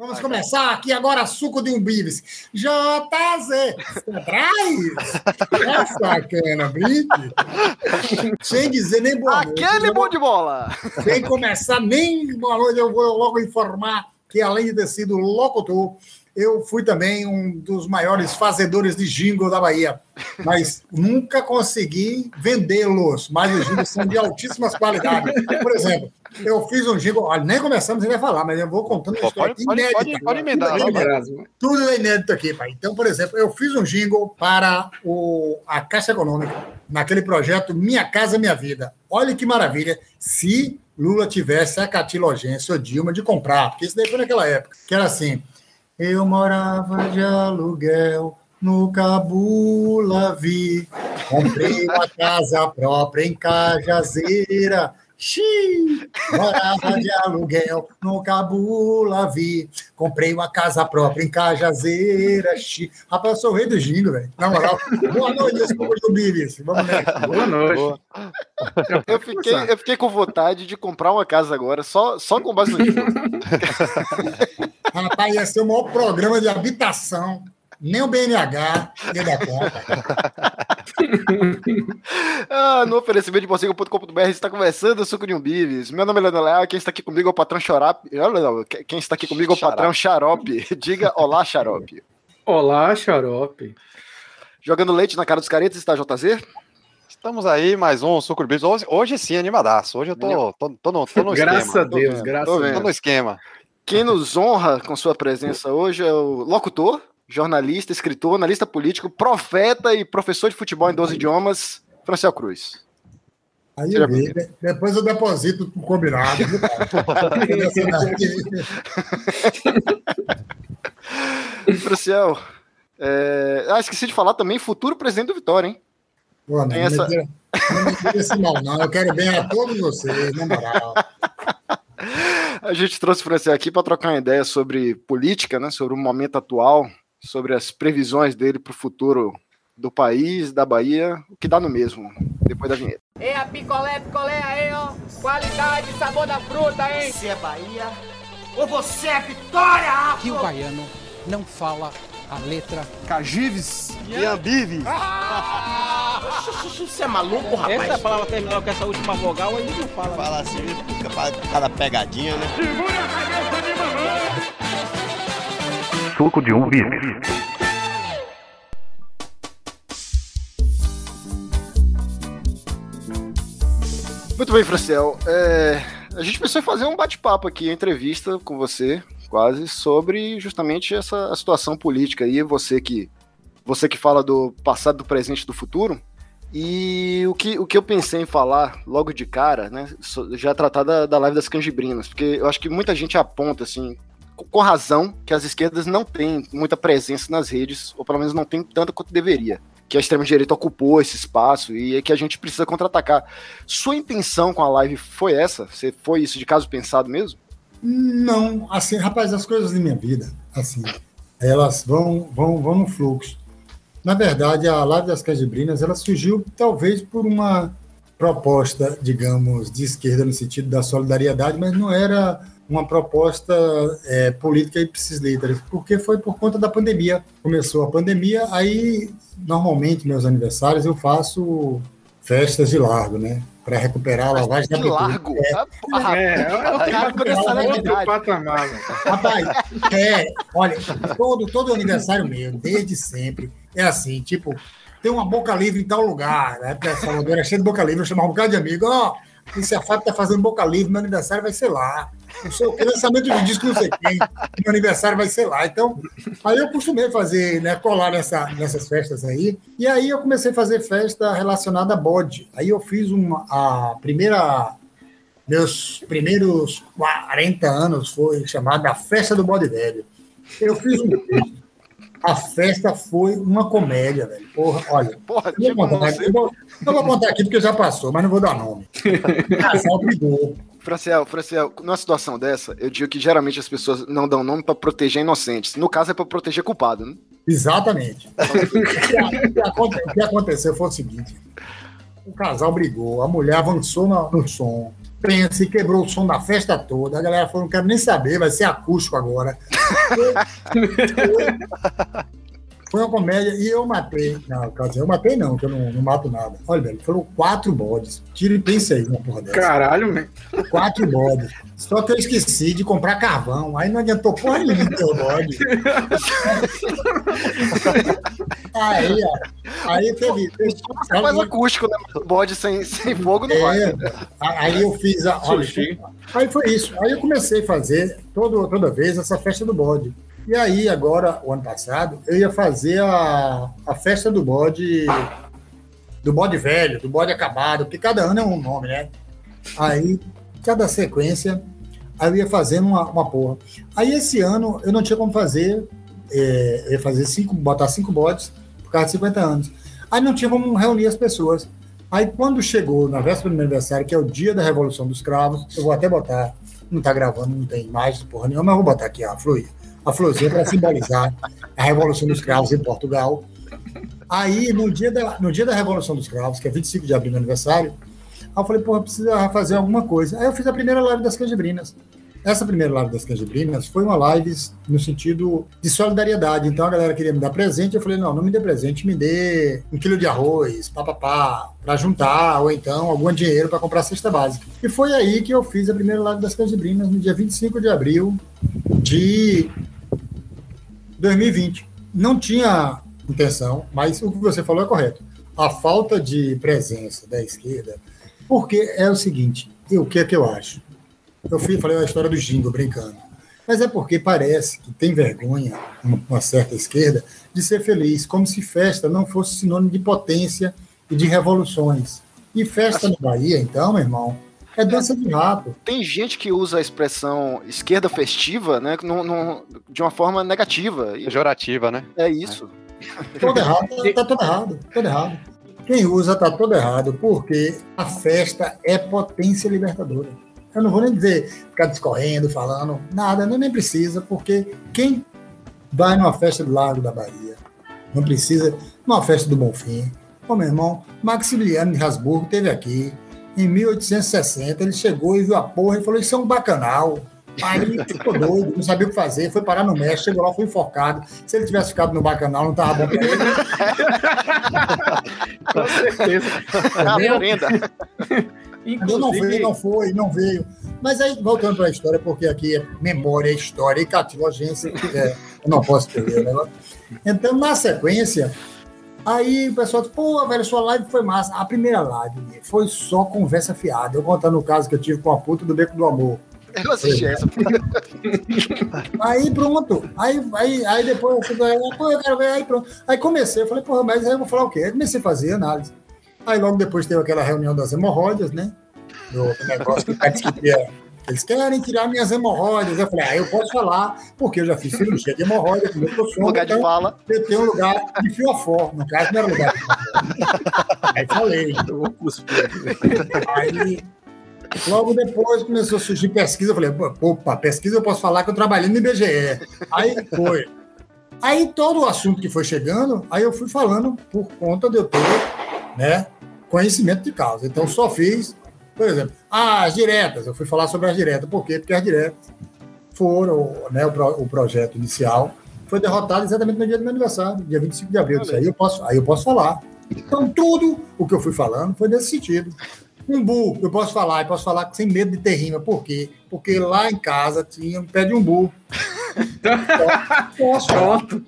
Vamos Vai, começar aqui agora, suco de um bibis. JZ, traz essa cana, brinque. Sem dizer nem boa noite. Aquele bom de bola. Sem começar nem boa noite, eu vou logo informar que além de ter sido locutor, eu fui também um dos maiores fazedores de jingle da Bahia, mas nunca consegui vendê-los. Mas os jingles são de altíssimas qualidades. Por exemplo, eu fiz um jingle, olha, nem começamos ainda a falar, mas eu vou contando uma história pode, inédita. Pode, pode emendar. Tudo, é tudo é inédito aqui, pai. Então, por exemplo, eu fiz um jingle para o, a Caixa Econômica, naquele projeto Minha Casa Minha Vida. Olha que maravilha. Se Lula tivesse a catilogência ou Dilma de comprar, porque isso daí foi naquela época, que era assim, eu morava de aluguel no Cabulavi. Comprei uma casa própria em Cajazeira. Xiii, morava de aluguel no Cabulavi. Comprei uma casa própria em Cajazeira. Xiii. Rapaz, eu sou o rei do velho. Na moral. Boa noite, desculpa do Bibis. Vamos nessa. Boa noite. Eu fiquei, eu fiquei com vontade de comprar uma casa agora, só, só com base no gingo. Rapaz, ia ser o maior programa de habitação. Nem o BNH ia dar conta. Ah, no oferecimento de morcego.com.br está conversando, suco de um bives. Meu nome é Leandro Leal, quem está aqui comigo é o patrão Xarope. Quem está aqui comigo é o patrão Xarope. Diga olá, Xarope. Olá, Xarope. Jogando leite na cara dos caretas está JZ? Estamos aí, mais um Suco de Bives. Hoje, hoje sim, animadaço. Hoje eu tô, tô, tô, no, tô no graças esquema. A Deus, graças a Deus, Tô no esquema. Quem nos honra com sua presença hoje é o locutor, jornalista, escritor, analista político, profeta e professor de futebol em 12 idiomas, Francel Cruz. Aí eu vi, depois eu deposito o combinado. Franciel, é... ah, esqueci de falar também, futuro presidente do Vitória, hein? Pô, não, Tem essa... não me tira esse mal, não. Eu quero bem a todos vocês, na moral. A gente trouxe o Francês aqui para trocar uma ideia sobre política, né, sobre o momento atual, sobre as previsões dele para o futuro do país, da Bahia, o que dá no mesmo, depois da vinheta. É a picolé, picolé aí, ó. Qualidade, sabor da fruta, hein? Você é Bahia ou você é Vitória, Afro? Que o baiano não fala a letra Cagives e Ambives. Ah! Você é maluco, rapaz? Essa palavra terminal com essa última vogal, ele não fala. Fala assim, fica cada pegadinha, né? Segura a cabeça de mamãe! Suco de um Muito bem, Franciel. É, a gente pensou em fazer um bate-papo aqui, entrevista com você, quase, sobre justamente essa situação política aí, você que você que fala do passado, do presente, do futuro. E o que, o que eu pensei em falar logo de cara, né, já tratar da, da live das canjibrinas, porque eu acho que muita gente aponta, assim, com razão, que as esquerdas não têm muita presença nas redes, ou pelo menos não tem tanta quanto deveria. Que a extrema-direita ocupou esse espaço e é que a gente precisa contra-atacar. Sua intenção com a live foi essa? Você foi isso de caso pensado mesmo? Não, assim, rapaz, as coisas da minha vida, assim, elas vão, vão, vão no fluxo. Na verdade, a Live das Cajibrinas, ela surgiu talvez por uma proposta, digamos, de esquerda no sentido da solidariedade, mas não era uma proposta é, política e ipsis porque foi por conta da pandemia. Começou a pandemia, aí normalmente meus aniversários eu faço festas de largo, né? para recuperar a lavagem da largo. É, ah, é, é, é outro patamar. Rapaz, é, olha, todo, todo aniversário meu, desde sempre, é assim, tipo, tem uma boca livre em tal lugar, né? Porque Salvador é cheio de boca livre, eu chamava um bocado de amigo, ó, oh, esse a Fábio tá fazendo boca livre, meu aniversário vai ser lá o lançamento de disco não sei quem, que meu aniversário vai ser lá. Então, aí eu costumei fazer, né, colar nessa, nessas festas aí. E aí eu comecei a fazer festa relacionada a bode. Aí eu fiz uma, a primeira, meus primeiros 40 anos foi chamada a Festa do Bode Velho. Eu fiz um a festa foi uma comédia, velho. Porra, olha. Porra, eu, vou contar, eu, vou, eu vou contar aqui porque já passou, mas não vou dar nome. Casal brigou. Franciel, Franciel, numa situação dessa, eu digo que geralmente as pessoas não dão nome para proteger inocentes. No caso, é para proteger culpado, né? Exatamente. o que aconteceu foi o seguinte: o casal brigou, a mulher avançou no, no som, pensa e quebrou o som da festa toda. A galera falou, não quero nem saber, vai ser acústico agora. Foi, uma comédia e eu matei. Não, quer dizer, eu matei não, que eu não, não mato nada. Olha, velho, foram quatro bodes. Tira e pensa aí uma porra dessa. Caralho, velho. Quatro bodes. Só que eu esqueci de comprar carvão. Aí não adiantou porra nenhuma ter o bode. aí, ó. Aí teve. teve É mais acústico, né? Bode sem, sem fogo não vai. é, aí eu fiz a. Olha, aí foi isso. Aí eu comecei a fazer todo, toda vez essa festa do bode. E aí, agora, o ano passado, eu ia fazer a, a festa do bode. Do bode velho, do bode acabado, porque cada ano é um nome, né? Aí, cada sequência, aí eu ia fazendo uma, uma porra. Aí, esse ano, eu não tinha como fazer. é, eu ia fazer cinco, botar cinco bodes por causa de 50 anos. Aí não tinha como reunir as pessoas. Aí quando chegou na véspera do meu aniversário, que é o dia da Revolução dos Cravos, eu vou até botar, não tá gravando, não tem imagem, porra nenhuma, mas eu vou botar aqui a flor, a florzinha para simbolizar a Revolução dos Cravos em Portugal. Aí, no dia, da, no dia da Revolução dos Cravos, que é 25 de abril, meu aniversário, eu falei, porra, precisa fazer alguma coisa. Aí eu fiz a primeira live das canjibrinas. Essa primeira live das canjibrinas foi uma live no sentido de solidariedade. Então a galera queria me dar presente, eu falei, não, não me dê presente, me dê um quilo de arroz, papapá, para juntar, ou então algum dinheiro para comprar a cesta básica. E foi aí que eu fiz a primeira live das canjibrinas, no dia 25 de abril de 2020. Não tinha intenção, mas o que você falou é correto. A falta de presença da esquerda, porque é o seguinte, e o que é que eu acho? Eu fui, falei a história do Jingo brincando. Mas é porque parece que tem vergonha, uma certa esquerda, de ser feliz, como se festa não fosse sinônimo de potência e de revoluções. E festa na Bahia, então, meu irmão, é dança de rato. Tem gente que usa a expressão esquerda festiva, né, no, no- de uma forma negativa. E Pejorativa, né? é isso. Todo errado, tá todo errado, todo errado. Quem usa tá todo errado, porque a festa é potência libertadora. Eu não vou nem dizer ficar discorrendo, falando, nada, não nem precisa, porque quem vai numa festa do Lago da Bahia, não precisa, numa festa do Bonfim, ô meu irmão, Maximiliano de Habsburgo teve aqui, em 1860, ele chegou e viu a porra e falou, isso é um bacanal. Aí ele ficou doido, não sabia o que fazer, foi parar no México, chegou lá, foi enforcado. Se ele tivesse ficado no bacanal, não tava bom pra ele. Com certeza. É a prenda. Não veio, não foi, não veio. Mas aí, voltando para a história, porque aqui é memória, história e catilogência, é, eu não posso perder o negócio. Então, na sequência, aí o pessoal disse, pô, velho, sua live foi massa. A primeira live foi só conversa fiada. Eu contando o caso que eu tive com a puta do Beco do Amor. Eu assisti essa. Aí pronto. Aí, aí, aí depois eu fui, pô, eu quero ver, aí pronto. Aí comecei, eu falei, porra, mas aí eu vou falar o quê? Aí comecei a fazer análise. Aí logo depois teve aquela reunião das hemorroidas, né? Do negócio que o que queria- Eles querem tirar minhas hemorroidas. Eu falei, ah, eu posso falar, porque eu já fiz cirurgia de hemorroida, como eu tô sono, Lugar de então fala. eu tenho um lugar de fio a fó. No caso, não era lugar de. Aí falei. eu vou cuspir. Aí, logo depois começou a surgir pesquisa. Eu falei, opa, pesquisa eu posso falar que eu trabalhei no IBGE. Aí foi. Aí todo o assunto que foi chegando, aí eu fui falando por conta de eu ter né, conhecimento de causa. Então só fiz, por exemplo, as diretas. Eu fui falar sobre as diretas. Por quê? Porque as diretas foram, né, o, pro- o projeto inicial foi derrotado exatamente no dia do meu aniversário, dia 25 de abril. Isso aí eu posso, aí eu posso falar. Então, tudo o que eu fui falando foi nesse sentido. Umbu, eu posso falar, eu posso falar sem medo de ter rima. Por quê? Porque lá em casa tinha um pé de umbu. Posso falar, Pronto.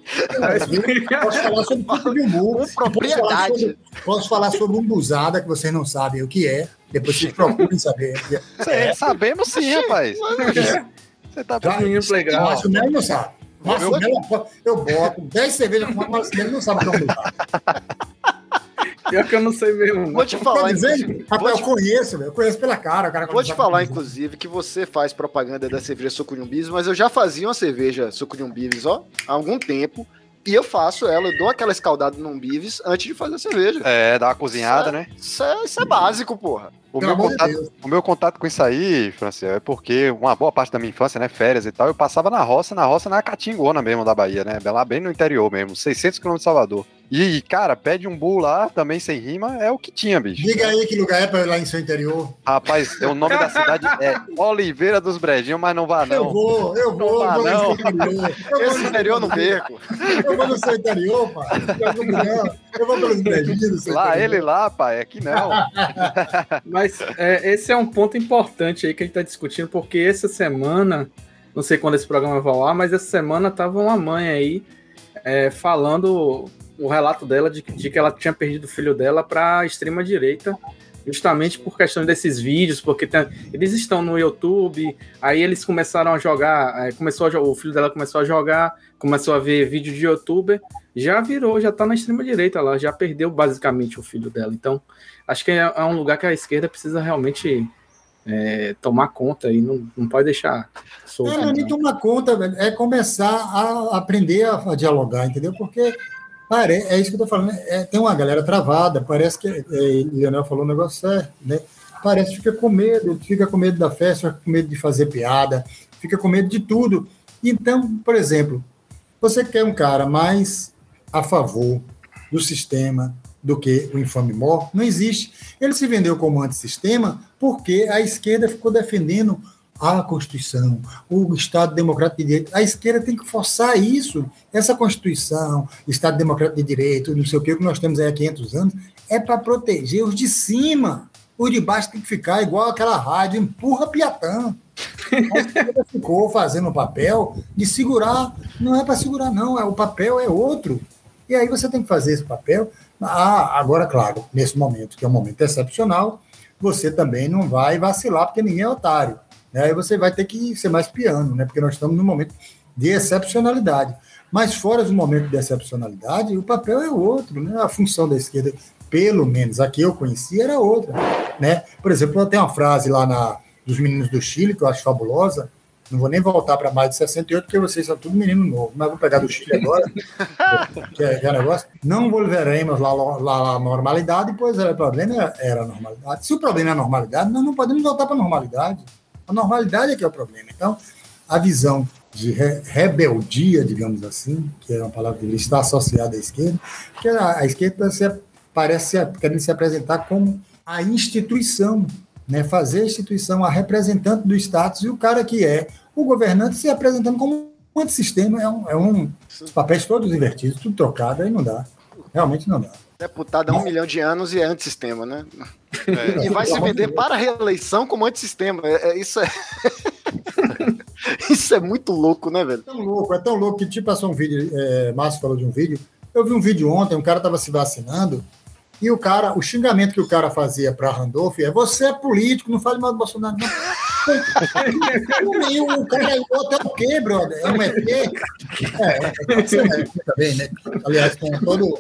posso falar sobre pico de umbu. Com propriedade. Posso falar sobre, posso falar sobre umbuzada, que vocês não sabem o que é. Depois vocês procurem saber. é. Sabemos sim, rapaz. Você tá Menino legal. Márcio Melo não sabe. Márcio Melo, eu boto 10 cervejas com o Márcio Melo não sabe o que é umbuzada. Pior que eu não sei mesmo. Vou te falar, Tá dizendo? inclusive. Rapaz, Vou eu te, conheço, velho. Eu conheço pela cara. O cara vou te falar, é. inclusive, que você faz propaganda da cerveja Sucuriumbis, mas eu já fazia uma cerveja Sucuriumbis, ó, há algum tempo. E eu faço ela, eu dou aquela escaldada num bives antes de fazer a cerveja. É, dá uma cozinhada, né? Isso é, isso é básico, porra. O meu, de contato, o meu contato com isso aí, Franciel, é porque uma boa parte da minha infância, né, férias e tal, eu passava na roça, na roça na Catingona mesmo da Bahia, né, lá bem no interior mesmo, 600 quilômetros de Salvador. E, cara, pede um bull lá, também sem rima, é o que tinha, bicho. Diga aí que lugar é pra ir lá em seu interior. Rapaz, o nome da cidade é Oliveira dos Brejinhos, mas não vá Eu não. vou, eu vou, Não vá, eu vou não. no seu interior. Eu vou Esse interior não perco. Eu vou no seu interior, pai. Eu vou, não. Eu vou pelos brejinhos Lá, interior. ele lá, pai, aqui não. Mas é, esse é um ponto importante aí que a gente tá discutindo, porque essa semana, não sei quando esse programa vai ao ar, mas essa semana tava uma mãe aí é, falando o relato dela de, que- de que ela tinha perdido o filho dela pra extrema direita, justamente por questão desses vídeos, porque tem- eles estão no YouTube, aí eles começaram a jogar, é, começou a o filho dela começou a jogar, começou a ver vídeo de youtuber, já virou, já tá na extrema direita lá, já perdeu basicamente o filho dela. Então, acho que é, é um lugar que a esquerda precisa realmente é, tomar conta e não, não pode deixar solto. É, não é nem tomar conta, velho. É começar a aprender a, a dialogar, entendeu? Porque pare, é isso que eu tô falando. é, tem uma galera travada, parece que. É, Leonel falou um negócio certo, né? Parece que fica com medo, fica com medo da festa, fica com medo de fazer piada, fica com medo de tudo. Então, por exemplo, você quer um cara mais a favor do sistema do que o infame mor, não existe. Ele se vendeu como antissistema porque a esquerda ficou defendendo a Constituição, o Estado Democrático de Direito. A esquerda tem que forçar isso. Essa Constituição, Estado Democrático de Direito, não sei o que, que nós temos aí há 500 anos, é para proteger os de cima. Os de baixo tem que ficar igual aquela rádio, empurra Piatã. A ficou fazendo o papel de segurar. Não é para segurar, não. É, o papel é outro. E aí você tem que fazer esse papel. Ah, agora, claro, nesse momento, que é um momento excepcional, você também não vai vacilar, porque ninguém é otário. Né? Aí você vai ter que ser mais piano, né? porque nós estamos num momento de excepcionalidade. Mas fora do momento de excepcionalidade, o papel é outro. Né? A função da esquerda, pelo menos a que eu conheci, era outra. Né? Por exemplo, tem uma frase lá na, dos meninos do Chile, que eu acho fabulosa, não vou nem voltar para mais de 68, porque vocês são tudo menino novo, mas vou pegar do Chile agora, que é, que é negócio. Não volveremos lá, lá, à normalidade, pois o problema era a normalidade. Se o problema é a normalidade, nós não podemos voltar para a normalidade. A normalidade é que é o problema. Então, a visão de re rebeldia, digamos assim, que é uma palavra que está associada à esquerda, que a, a esquerda se, parece querendo se apresentar como a instituição, né, fazer a instituição a representante do status e o cara que é o governante se apresentando como um antissistema, é um, é um papéis todos invertidos, tudo trocado, aí não dá. Realmente não dá. Deputado há um milhão de anos e é antissistema, né? É. E vai se vender para a reeleição como antissistema. É, é, isso é. isso é muito louco, né, velho? É tão louco, é tão louco que tipo passou um vídeo, é, Márcio falou de um vídeo. Eu vi um vídeo ontem, um cara estava se vacinando, e o cara, o xingamento que o cara fazia para Randolph é: você é político, não fale mal do Bolsonaro, não. E o cara é outro é o quê, brother? É um ET? É, é, ser, né? também, né? Aliás, com todo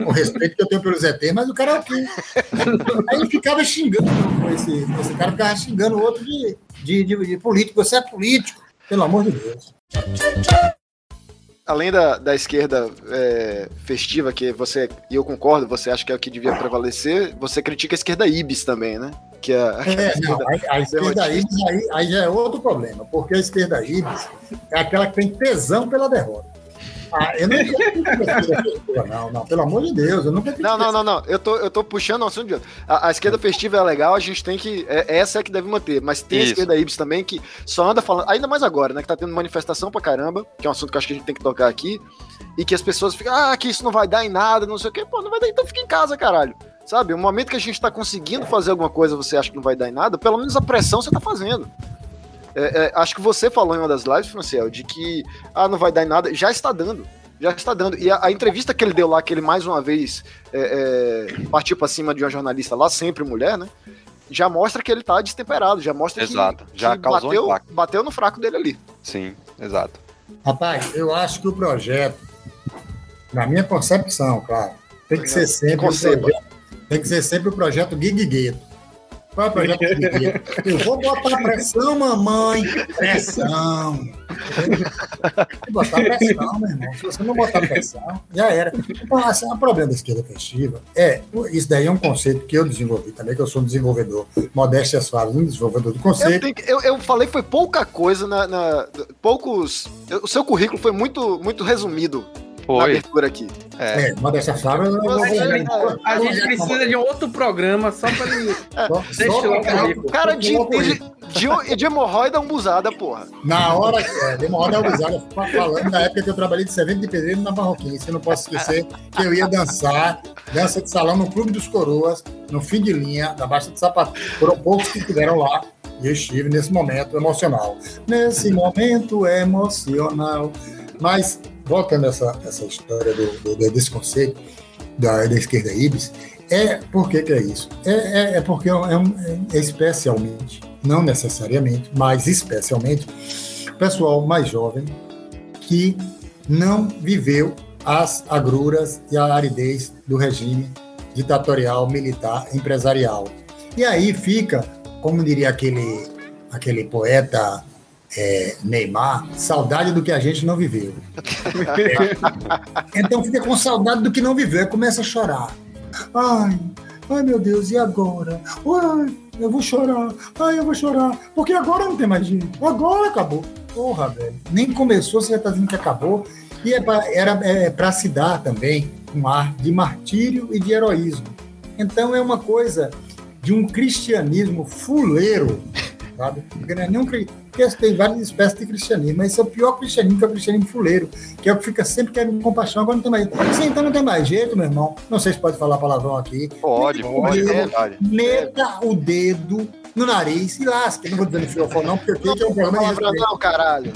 o respeito que eu tenho pelos ET, mas o cara é o quê? Aí ele ficava xingando, esse, esse cara ficava xingando o outro de, de, de, de político. Você é político, pelo amor de Deus. Além da, da esquerda é, festiva, que você, e eu concordo, você acha que é o que devia prevalecer, você critica a esquerda ibis também, né? Que é, a É, não, a, a esquerda ibis aí, aí já é outro problema, porque a esquerda ibis é aquela que tem tesão pela derrota. Ah, eu não critico a esquerda festiva, não, não, pelo amor de Deus, eu nunca Não, não, não, não. Eu tô, eu tô puxando o assunto de outro. A, a esquerda festiva é legal, a gente tem que. é- essa é que deve manter. Mas tem a Isso. esquerda ibis também que só anda falando. Ainda mais agora, né? Que tá tendo manifestação pra caramba, que é um assunto que eu acho que a gente tem que tocar aqui. E que as pessoas ficam, ah, que isso não vai dar em nada, não sei o quê. Pô, não vai dar, então fica em casa, caralho. Sabe? O momento que a gente tá conseguindo fazer alguma coisa, você acha que não vai dar em nada, pelo menos a pressão você tá fazendo. É, é, acho que você falou em uma das lives, Franciel, de que ah, não vai dar em nada, já está dando. Já está dando. E a, a entrevista que ele deu lá, que ele mais uma vez é, é, partiu para cima de uma jornalista lá, sempre mulher, né? Já mostra que ele tá destemperado, já mostra Exato, que, já que causou bateu, impacto. bateu no fraco dele ali. Sim, exato. Rapaz, eu acho que o projeto, na minha concepção, claro, tem que ser sempre o projeto, tem que ser sempre o projeto É? Eu vou botar pressão, mamãe. Pressão. Que botar pressão, meu irmão. Se você não botar pressão, já era. Então, assim, o problema da esquerda festiva é. Isso daí é um conceito que eu desenvolvi também, que eu sou um desenvolvedor. Modéstias falas, um desenvolvedor do Eu, conceito. tenho que- eu, eu falei foi pouca coisa na, na- poucos. O seu currículo foi muito, muito resumido na abertura aqui. É, é Modéstia Flávia. A gente precisa de um outro programa só pra ele. Deixa o cara de, de, de, de hemorroida umbuzada, porra. Na hora que. É, de hemorroida umbuzada, falando da época que eu trabalhei de servente de pedreiro na Barroquinha. Você não posso esquecer que eu ia dançar, dança de salão no Clube dos Coroas, no fim de linha, da Baixa de Sapato. Foram poucos que estiveram lá. E eu estive nesse momento emocional. Nesse momento emocional. Mas, voltando a essa, essa história do, do, desse conceito da, da esquerda Ibis, é por que, é isso? É, é, é porque é, um, é, especialmente, não necessariamente, mas especialmente, pessoal mais jovem que não viveu as agruras e a aridez do regime ditatorial, militar, empresarial. E aí fica como diria aquele, aquele poeta é, Neymar, saudade do que a gente não viveu. então fica com saudade do que não viveu, começa a chorar. Ai, ai meu Deus, e agora? Ai, eu vou chorar, ai, eu vou chorar, porque agora não tem mais jeito, agora acabou. Porra, velho, nem começou, você já tá dizendo que acabou. E é pra, era é, para se dar também um ar de martírio e de heroísmo. Então é uma coisa de um cristianismo fuleiro, sabe? Porque não é nem um porque tem várias espécies de cristianismo, mas esse é o pior cristianismo, que é o cristianismo fuleiro, que é o que fica sempre querendo compaixão, agora não tem mais. Sim, então não tem mais jeito, meu irmão. Não sei se pode falar palavrão aqui. Pode, pode, pode. Meta o dedo no nariz e lasca. não vou dizer no fiofó, não, porque aqui é um programa de respeito. Não, caralho.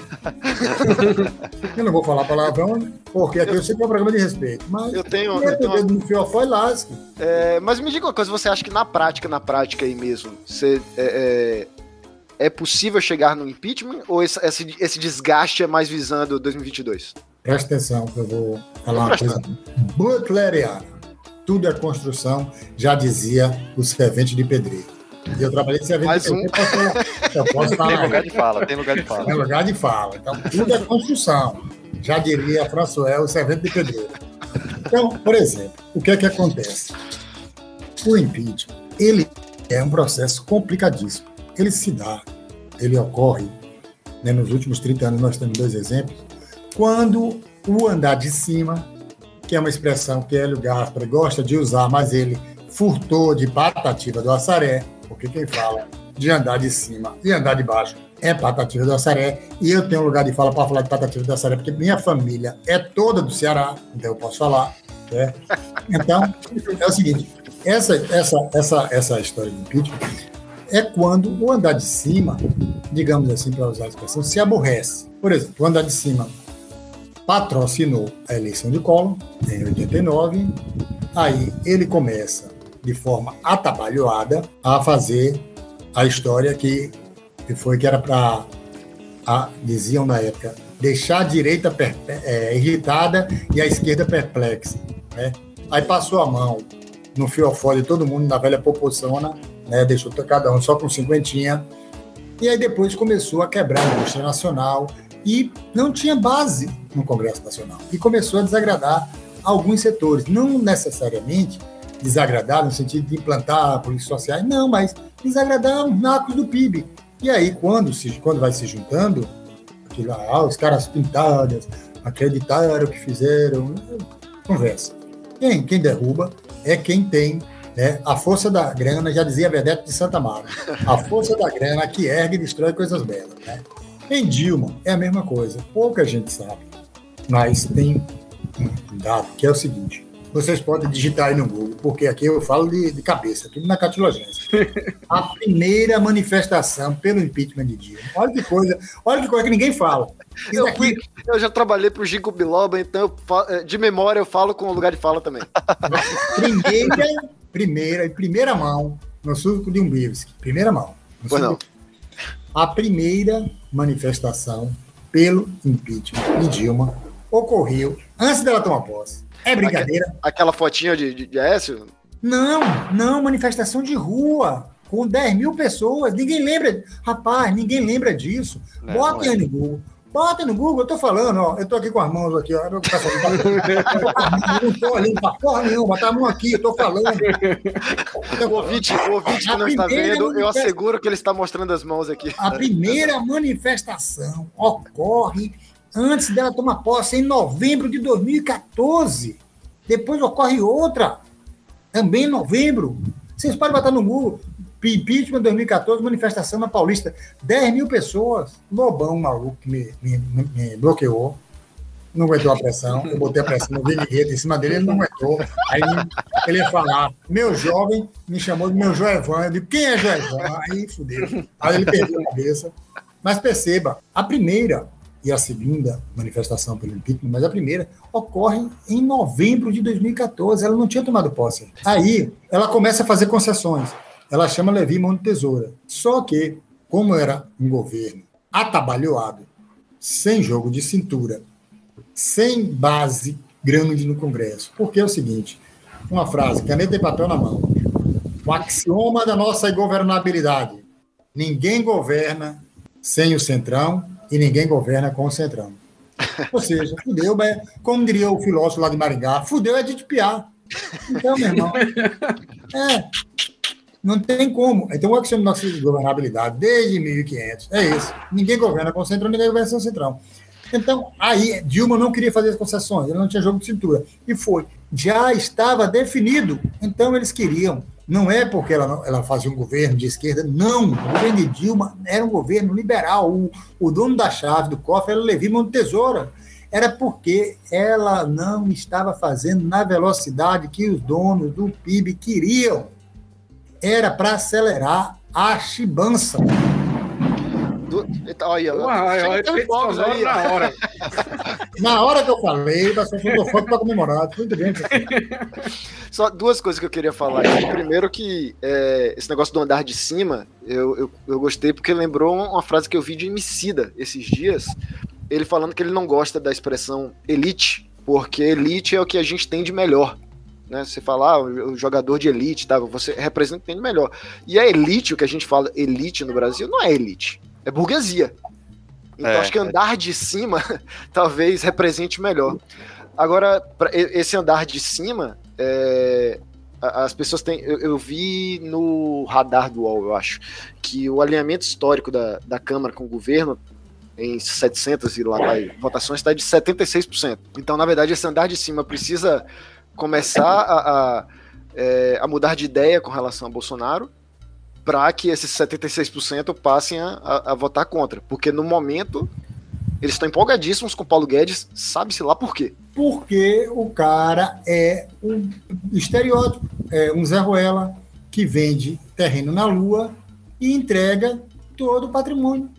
eu não vou falar palavrão, porque aqui eu sei que é um programa de respeito. Mas eu tenho. Eu tenho... dedo no fiofó e lasca. É, mas me diga uma coisa, você acha que na prática, na prática aí mesmo, você. É, é, é possível chegar no impeachment ou esse, esse, esse desgaste é mais visando 2022? Presta atenção que eu vou falar uma coisa butleriana. Tudo é construção, já dizia o servente de pedreiro. E eu trabalhei de servente Mais um. Eu posso falar. Tem lugar de fala, tem lugar de fala. Tem lugar de fala. Então, tudo é construção. Já diria François, o servente de pedreiro. Então, por exemplo, o que é que acontece? O impeachment, ele é um processo complicadíssimo. Ele se dá, ele ocorre, né, nos últimos 30 anos nós temos dois exemplos, quando o andar de cima, que é uma expressão que Hélio Gaspar gosta de usar, mas ele furtou de patativa do Assaré, porque quem fala de andar de cima e andar de baixo é Patativa do Açaré, e eu tenho lugar de fala para falar de Patativa do Açaré, porque minha família é toda do Ceará, então eu posso falar. Né? Então, é o seguinte, essa, essa, essa, essa história de impeachment é quando o andar de cima, digamos assim, para usar a expressão, se aborrece. Por exemplo, o andar de cima patrocinou a eleição de Collor, em 89, aí ele começa de forma atabalhoada a fazer a história que, que foi que era para, diziam na época, deixar a direita é, irritada e a esquerda perplexa. Né? Aí passou a mão no fiofó de todo mundo, na velha população, né? deixou cada um só com cinquentinha, e aí depois começou a quebrar a indústria nacional e não tinha base no Congresso Nacional. E começou a desagradar alguns setores, não necessariamente desagradar no sentido de implantar políticas sociais, não, mas desagradar os nacos do PIB. E aí, quando, se, quando vai se juntando, aquilo, ah, os caras pintadas, acreditaram que fizeram, conversa. Quem, quem derruba é quem tem né, a força da grana, já dizia Vedete de Santa Mara, a força da grana que ergue e destrói coisas belas. Né? Em Dilma é a mesma coisa, pouca gente sabe, mas tem um dado que é o seguinte: vocês podem digitar aí no Google, porque aqui eu falo de, de cabeça, tudo na catilogência. A primeira manifestação pelo impeachment de Dilma. Olha que coisa, olha que coisa que ninguém fala. Eu, fui, eu, já trabalhei para o Gico Biloba, então eu, de memória eu falo com o lugar de fala também. Primeira, primeira, em primeira mão, no suco de Umbivski, primeira mão. Pois não. A primeira manifestação pelo impeachment de Dilma ocorreu antes dela tomar posse é brincadeira. Aquela fotinha de, de, de Aécio? Não, não, manifestação de rua, com 10 mil pessoas. Ninguém lembra. Rapaz, ninguém lembra disso. É, Bota no Google. Bota no Google, eu tô falando, ó. Eu tô aqui com as mãos aqui, ó. Eu não tô olhando pra porra nenhuma, tá a mão aqui, eu tô falando. O ouvinte, o ouvinte que não está vendo, eu asseguro que ele está mostrando as mãos aqui. A primeira manifestação ocorre antes dela tomar posse, em novembro de 2014. Depois ocorre outra, também em novembro. Vocês podem botar no Google, impeachment 2014, manifestação na Paulista. 10 mil pessoas. Lobão, maluco, que me, me, me bloqueou. Não aguentou a pressão. Eu botei a pressão no Vinigueta em cima dele, ele não aguentou. Aí ele ia falar, meu jovem, me chamou de meu Joevan. Eu digo, quem é Joevan? Aí fudeu. Aí ele perdeu a cabeça. Mas perceba, a primeira e a segunda manifestação pelo impeachment, mas a primeira ocorre em novembro de 2014. Ela não tinha tomado posse. Aí ela começa a fazer concessões ela chama Levi Mão de Tesoura. Só que, como era um governo atabalhoado, sem jogo de cintura, sem base grande no Congresso, porque é o seguinte: uma frase, caneta e papel na mão. O axioma da nossa governabilidade: ninguém governa sem o centrão e ninguém governa com o centrão. Ou seja, fudeu, mas, como diria o filósofo lá de Maringá, fudeu é de tipiar. Então, meu irmão, é, não tem como. Então, o axioma da governabilidade, desde 1500, é esse. Ninguém governa com o centrão, ninguém governa sem o centrão. Então, aí, Dilma não queria fazer as concessões, ele não tinha jogo de cintura. E foi. Já estava definido. Então, eles queriam. Não é porque ela, ela fazia um governo de esquerda, não. O governo de Dilma era um governo liberal. O, o dono da chave do cofre era Levi Monte Tesoura. Era porque ela não estava fazendo na velocidade que os donos do PIB queriam era para acelerar a chibança. Do, olha, olha, aí. Na hora. na hora que eu falei, passou um foto para comemorar. Muito bem. Só duas coisas que eu queria falar. Primeiro que é, esse negócio do andar de cima, eu, eu, eu gostei porque lembrou uma frase que eu vi de Emicida esses dias. Ele falando que ele não gosta da expressão elite, porque elite é o que a gente tem de melhor né? Você fala, ah, o jogador de elite, tá? Você representa bem melhor. E a elite, o que a gente fala elite no Brasil, não é elite, é burguesia. Então é, acho que andar de cima talvez represente melhor. Agora, esse andar de cima, é, as pessoas têm. Eu, eu, vi no radar do UOL, eu acho, que o alinhamento histórico da, da Câmara com o governo em 700 e lá vai votações está de 76%. Então, na verdade, esse andar de cima precisa começar a, a, é, a mudar de ideia com relação a Bolsonaro para que esses 76% passem a, a, a, votar contra. Porque no momento eles estão empolgadíssimos com Paulo Guedes, sabe-se lá por quê. Porque o cara é um estereótipo, é um Zé Ruela que vende terreno na Lua e entrega todo o patrimônio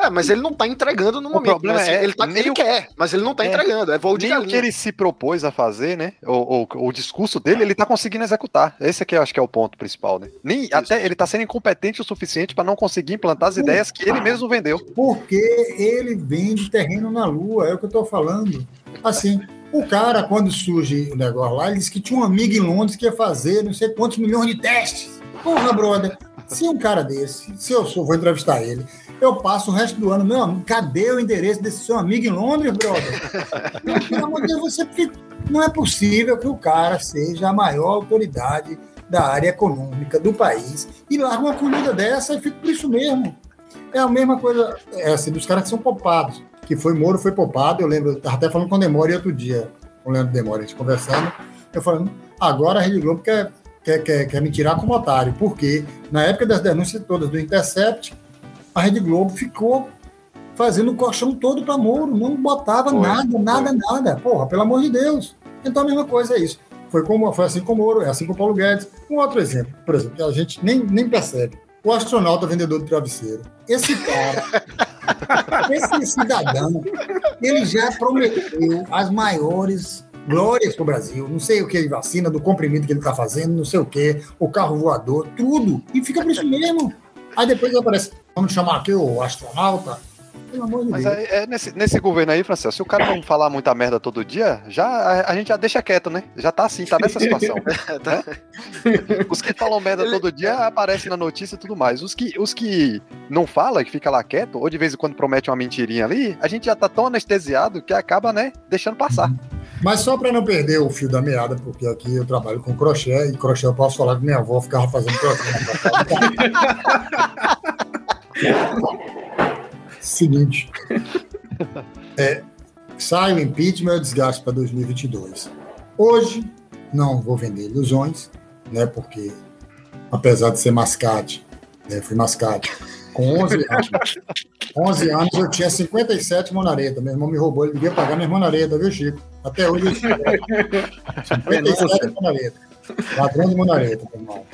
é, mas ele não tá entregando no o momento. Problema né? é, ele, tá, ele o... quer, mas ele não tá é, entregando. É voo de nem galinha. o que ele se propôs a fazer, né? O, o, o discurso dele, ele tá conseguindo executar. Esse aqui eu acho que é o ponto principal, né? Nem, até ele tá sendo incompetente o suficiente para não conseguir implantar as Por... ideias que ele mesmo vendeu. Porque ele vende terreno na Lua, é o que eu tô falando. Assim, o cara, quando surge o negócio lá, ele disse que tinha um amigo em Londres que ia fazer não sei quantos milhões de testes. Porra, brother, se um cara desse, se eu sou, vou entrevistar ele, eu passo o resto do ano, meu amigo, cadê o endereço desse seu amigo em Londres, brother? Pelo amor de Deus, você não é possível que o cara seja a maior autoridade da área econômica do país e larga uma comida dessa e fica por isso mesmo. É a mesma coisa, é assim, dos caras que são poupados. Que foi Moro, foi poupado. Eu lembro, eu estava até falando com o Demore outro dia, com o Leandro Demore, a gente conversando. Eu falando, agora a Rede Globo quer, quer, quer, quer me tirar como otário, porque na época das denúncias todas do Intercept, a Rede Globo ficou fazendo o colchão todo para Moro, não botava foi, nada, nada, foi. nada. Porra, pelo amor de Deus. Então a mesma coisa é isso. Foi, como, foi assim com o Moro, é assim com o Paulo Guedes. Um outro exemplo, por exemplo, que a gente nem, nem percebe. O astronauta vendedor de travesseiro. Esse cara, esse cidadão, ele já prometeu as maiores glórias para o Brasil. Não sei o que, vacina, do comprimido que ele está fazendo, não sei o que, o carro voador, tudo. E fica por isso mesmo. Aí depois aparece, vamos chamar aqui o astronauta. Pelo amor de Mas Deus. É, é nesse, nesse governo aí, Francisco, se o cara não falar muita merda todo dia, já, a, a, gente já deixa quieto, né? Já tá assim, tá nessa situação. né? Os que falam merda todo dia aparecem na notícia e tudo mais. Os que, os que não falam, que fica lá quieto, ou de vez em quando promete uma mentirinha ali, a gente já tá tão anestesiado que acaba, né, deixando passar. Mas só para não perder o fio da meada, porque aqui eu trabalho com crochê, e crochê eu posso falar que minha avó ficava fazendo crochê. Seguinte. é, sai o impeachment e o desgaste para 2022. Hoje, não vou vender ilusões, né, porque apesar de ser mascate, né, fui mascate, com 11 anos, 11 anos eu tinha 57 monareta, meu irmão me roubou, ele devia pagar minha monareta, viu, Chico? Até hoje eu 57 monareta. Ladrão de monareta, meu irmão.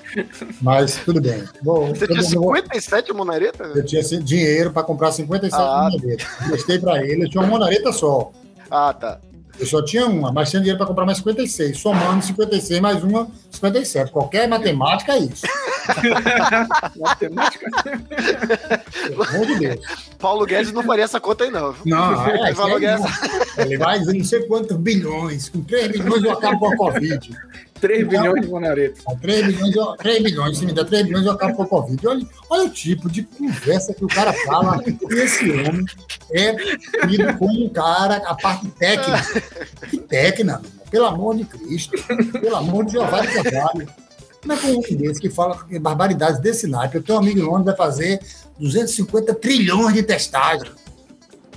Mas tudo bem. Vou, Você tinha 57 monareta? Eu tinha dinheiro para comprar 57 ah. monaretas. Gostei para ele, eu tinha uma monareta só. Ah, tá. Eu só tinha uma, mas tinha dinheiro para comprar mais 56. Somando 56 mais uma, 57. Qualquer matemática é isso. matemática? Pelo amor de Deus. Paulo Guedes não faria essa conta aí, não. Não, é, Paulo Guedes... Ele vai dizer não sei quantos bilhões. Com 3 bilhões eu acabo com a Covid. 3 então, bilhões de monaretas. 3 bilhões, 3 bilhões, se me der 3 bilhões, eu acabo com a Covid. Olha, olha o tipo de conversa que o cara fala. Esse homem é tido como um cara, a parte técnica. Que técnica, pelo amor de Cristo. Pelo amor de Jeová de Carvalho. Como é que um homem desse que fala barbaridades desse naipe? Eu tenho um amigo em Londres vai fazer 250 trilhões de testagens.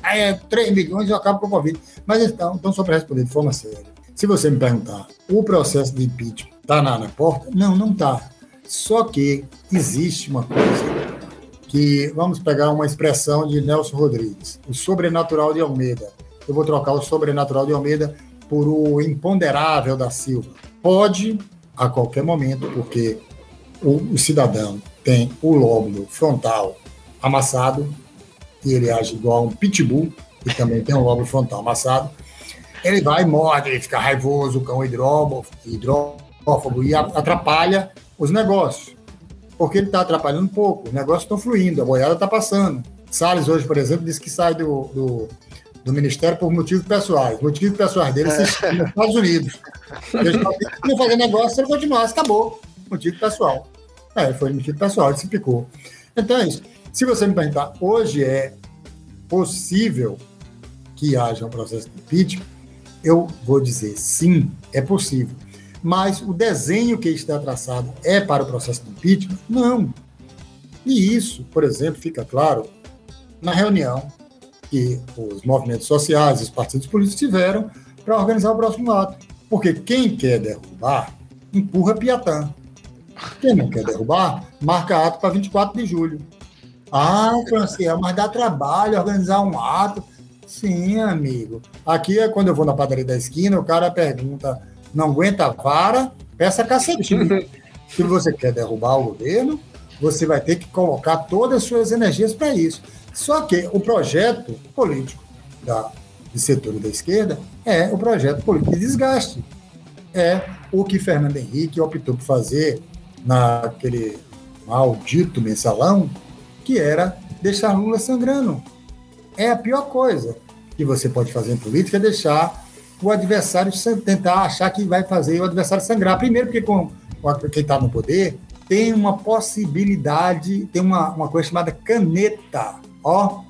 Aí é 3 milhões e eu acabo com a Covid. Mas então, então só para responder de forma séria. Se você me perguntar, o processo de impeachment está na, na porta? Não, não está. Só que existe uma coisa que, vamos pegar uma expressão de Nelson Rodrigues, o sobrenatural de Almeida. Eu vou trocar o sobrenatural de Almeida por o imponderável da Silva. Pode, a qualquer momento, porque o, o cidadão tem o lóbulo frontal amassado, e ele age igual a um pitbull, e também tem um lóbulo frontal amassado, ele vai, morde, ele fica raivoso, cão hidrófobo e atrapalha os negócios. Porque ele está atrapalhando um pouco, os negócios estão fluindo, a boiada está passando. Salles hoje, por exemplo, disse que sai do, do, do Ministério por motivos pessoais. Motivos pessoais dele é. nos Estados Unidos. Ele não fazer negócio se ele continuasse, acabou. Motivo pessoal. É, foi motivo pessoal, ele se picou. Então é isso. Se você me perguntar, hoje é possível que haja um processo de impeachment, eu vou dizer sim, é possível. Mas o desenho que está traçado é para o processo de impeachment? Não. E isso, por exemplo, fica claro na reunião que os movimentos sociais, os partidos políticos tiveram para organizar o próximo ato. Porque quem quer derrubar, empurra Piatã. Quem não quer derrubar, marca ato para 24 de julho. Ah, Franciel, mas dá trabalho organizar um ato. Sim, amigo. Aqui é quando eu vou na padaria da esquina, o cara pergunta: não aguenta a vara, peça cacetinho. Se você quer derrubar o governo, você vai ter que colocar todas as suas energias para isso. Só que o projeto político da, de setor da esquerda é o projeto político de desgaste. É o que Fernando Henrique optou por fazer naquele maldito mensalão, que era deixar Lula sangrando é a pior coisa que você pode fazer em política, é deixar o adversário tentar achar que vai fazer o adversário sangrar. Primeiro, porque com, com quem está no poder tem uma possibilidade, tem uma, uma coisa chamada caneta, ó.